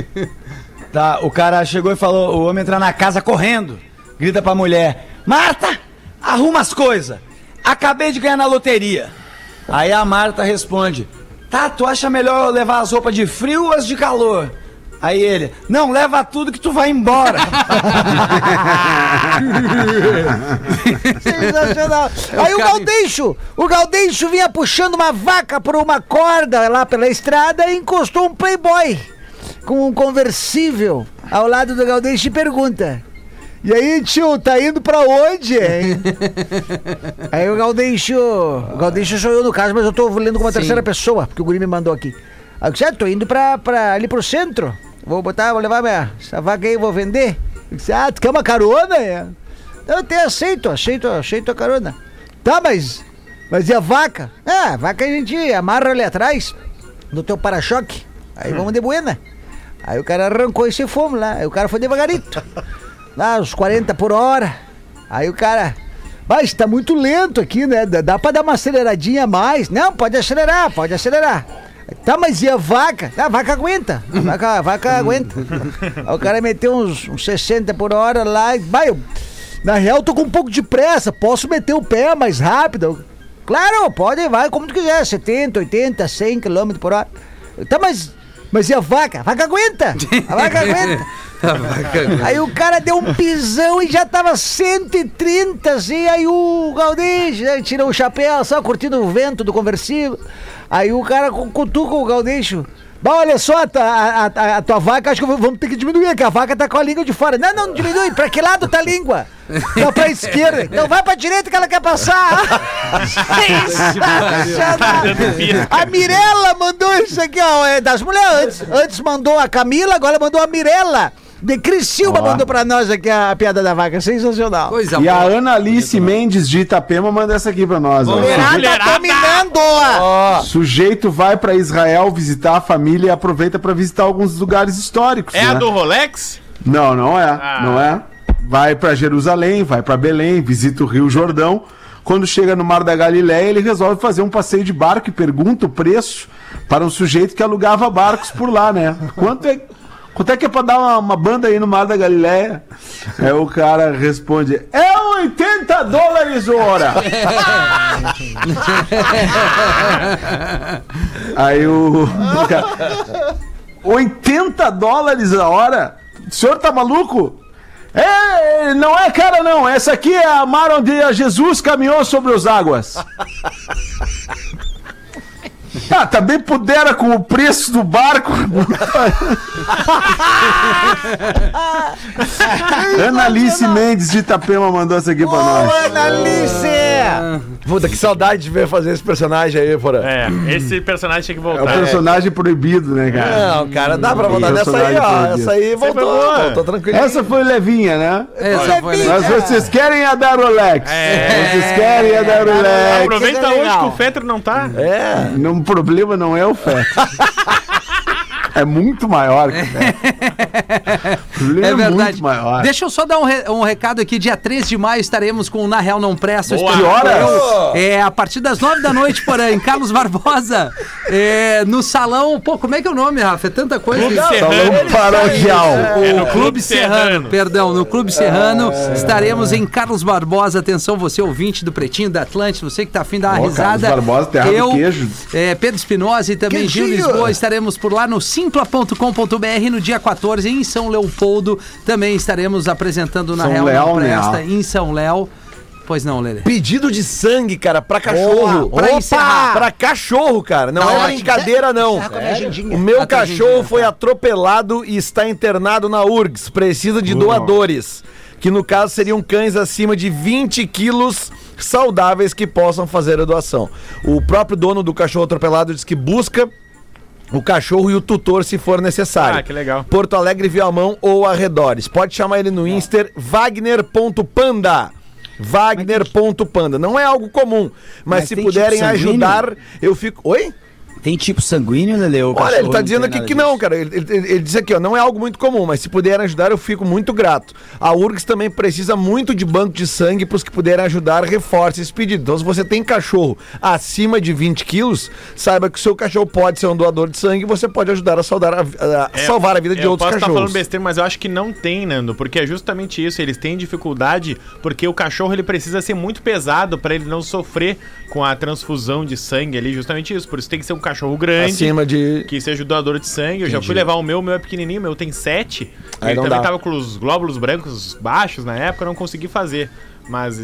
Tá, o cara chegou e falou: o homem entra na casa correndo, grita pra mulher: Marta, arruma as coisas. Acabei de ganhar na loteria. Aí a Marta responde: Tá, tu acha melhor eu levar as roupas de frio ou as de calor? Aí ele: Não, leva tudo que tu vai embora. Sensacional. Aí o Galdeixo, o Galdeixo vinha puxando uma vaca por uma corda lá pela estrada e encostou um playboy com um conversível ao lado do Galdeixo e pergunta. E aí, tio, tá indo pra onde, hein? aí o Galdeixo, o Galdeixo sou eu no caso, mas eu tô lendo com uma Sim. terceira pessoa, porque o guri me mandou aqui. Aí eu disse, ah, tô indo pra, pra, ali pro centro, vou botar, vou levar minha, essa vaca aí, vou vender. Eu disse, ah, tu quer uma carona? É. Eu até aceito, aceito, aceito a carona. Tá, mas. Mas e a vaca? Ah, a vaca a gente amarra ali atrás, no teu para-choque. Aí vamos de buena. Aí o cara arrancou e se fomos lá. Aí o cara foi devagarito. Lá, uns 40 por hora. Aí o cara. Mas tá muito lento aqui, né? Dá pra dar uma aceleradinha a mais. Não, pode acelerar, pode acelerar. Tá, mas e a vaca? A vaca aguenta. A vaca, a vaca aguenta. O cara meteu uns, uns 60 por hora lá e. Vai, eu, na real, tô com um pouco de pressa. Posso meter o pé mais rápido? Claro, pode, vai como tu quiser. 70, 80, 100 km por hora. Tá, mas. Mas e a vaca? A vaca aguenta! A vaca aguenta! Aí o cara deu um pisão e já tava 130, assim. Aí o Galdês né, tirou o chapéu, só curtindo o vento do conversível. Aí o cara cu- cutuca o Galdeixo. Bom, olha só, tá, a, a- a tua vaca, acho que vamos ter que diminuir, que a vaca tá com a língua de fora. Não, não, diminui. Pra que lado tá a língua? Não, pra esquerda. Então vai pra direita que ela quer passar. Sensacional. A Mirella mandou isso aqui, ó, é das mulheres. Antes, antes mandou a Camila, agora mandou a Mirella. De Criciúma mandou pra nós aqui a piada da vaca. Sensacional. Coisa E a boa. Ana Alice Mendes de Itapema manda essa aqui pra nós. Mulherada tá dominando. Sujeito vai pra Israel visitar a família e aproveita pra visitar alguns lugares históricos. É né? a do Rolex? Não, não é. Ah. Não é. Vai pra Jerusalém, vai pra Belém, visita o Rio Jordão. Quando chega no Mar da Galileia, ele resolve fazer um passeio de barco e pergunta o preço para um sujeito que alugava barcos por lá, né? Quanto é, quanto é que é pra dar uma, uma banda aí no Mar da Galileia? Aí o cara responde: É 80 dólares hora. Aí o, o cara, 80 dólares a hora? O senhor tá maluco? É, não é cara não. Essa aqui é a mar onde Jesus caminhou sobre as águas. Ah, também pudera com o preço do barco. Ana Alice Mendes de Itapema mandou essa aqui pra nós. Ana Alice! Puta, que saudade de ver fazer esse personagem aí, porra. É, esse personagem tinha que É o voltar. personagem proibido, né, cara? Não, cara, dá pra voltar nessa aí, ó. Essa aí voltou, boa. voltou tranquilo. Essa foi levinha, né? Essa foi legal. Mas vocês querem a da Rolex. É. Vocês querem a da Rolex. Aproveita é hoje legal. que o Fetter não tá. É. Não, problema não é o feto. é muito maior que problema É é, verdade. muito maior. Deixa eu só dar um, re- um recado aqui. Dia 3 de maio estaremos com o Na Real Não Presta. Boa. Que horas? É, a partir das 9 da noite, porém, em Carlos Barbosa. É, no salão. Pô, como é que é o nome, Rafa? É tanta coisa. Clube Serrano. Salão paroquial. É no Clube Serrano, perdão, no Clube Serrano estaremos em Carlos Barbosa. Atenção, você ouvinte do Pretinho da Atlântica, você que tá afim de dar uma risada. Carlos Barbosa, terra do eu, queijo. é, Pedro Espinosa e também Gil. Lisboa estaremos por lá no simpla.com.br no dia 14 em São Leopoldo. Também estaremos apresentando na São Real Não né? Presta em São Léo. Pois não, Lele. Pedido de sangue, cara, pra cachorro. Pra encerrar. Pra cachorro, cara. Não Tá é brincadeira, não. O meu A cachorro foi tá. atropelado e está internado na URGS. Precisa de doadores. Que no caso seriam cães acima de 20 quilos saudáveis que possam fazer a doação. O próprio dono do cachorro atropelado diz que busca o cachorro e o tutor se for necessário. Ah, que legal. Porto Alegre, Viamão ou arredores. Pode chamar ele no Insta wagner.panda. Wagner.panda. Não é algo comum, mas, Mas se puderem tipo ajudar, eu fico. Oi? Tem tipo sanguíneo, Lele? O Olha, ele tá dizendo aqui que disso. não, cara. Ele, ele- ele diz aqui, ó, não é algo muito comum, mas se puderem ajudar, eu fico muito grato. A URGS também precisa muito de banco de sangue para os que puderem ajudar, reforce esse pedido. Então, se você tem cachorro acima de 20 quilos, saiba que o seu cachorro pode ser um doador de sangue e você pode ajudar a, saudar a- a É, salvar a vida de eu outros posso estar cachorros. falando besteira, mas eu acho que não tem, Nando, porque é justamente isso. Eles têm dificuldade porque o cachorro ele precisa ser muito pesado para ele não sofrer com a transfusão de sangue ali, justamente isso. Por isso tem que ser um cachorro grande. Acima de. Que seja doador de sangue. Eu já fui levar o meu, o meu é pequenininho, o meu tem sete. Aí ele também dá. tava com os glóbulos brancos baixos na época, eu não consegui fazer. Mas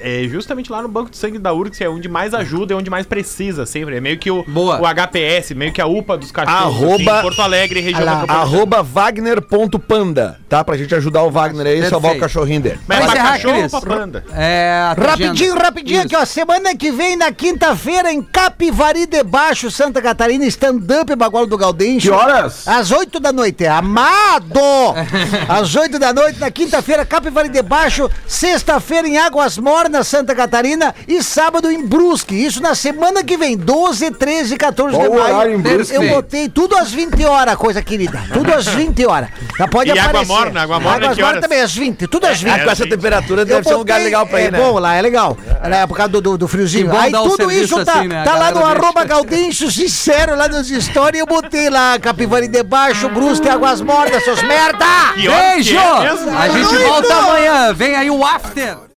é justamente lá no banco de sangue da URGS é onde mais ajuda, é onde mais precisa sempre. É meio que o, Boa. o HPS, meio que a UPA dos cachorros. Arroba- assim, Porto Alegre, região. Arroba Wagner.panda, tá? Pra gente ajudar o Wagner aí e salvar o cachorrinho dele. Mas é pra cachorro ou pra panda? É, Rapidinho, rapidinho Isso. aqui, ó. Semana que vem, na quinta-feira, em Capivari de Baixo, Santa Catarina, stand-up Bagual do Gaudense. Que horas? Às 8 da noite. Amado! Às 8 da noite, na quinta-feira, Capivari de Baixo. Sexta-feira, em Águas Mornas, Santa Catarina. E sábado, em Brusque. Isso na semana que vem, 12, 13, 14 Qual de em maio. Brusque? Eu botei tudo às 20 horas, coisa querida. Tudo às 20 horas. Já pode E Água aparecer. Morna? Água Morna, Águas Mornas também, às 20. Tudo às 20. Ah, com essa sim. temperatura deve Eu ser um lugar botei- legal pra ir, é né? bom lá, é legal. É por causa do, do, do friozinho. Aí tudo isso tá, assim, né? A tá lá no deixa. arroba Gaudêncio Sincero, lá nos stories. Eu botei lá Capivari de Baixo, Brusque, Águas Mortas, seus merda! Beijo! é? A gente volta amanhã. Vem aí o After.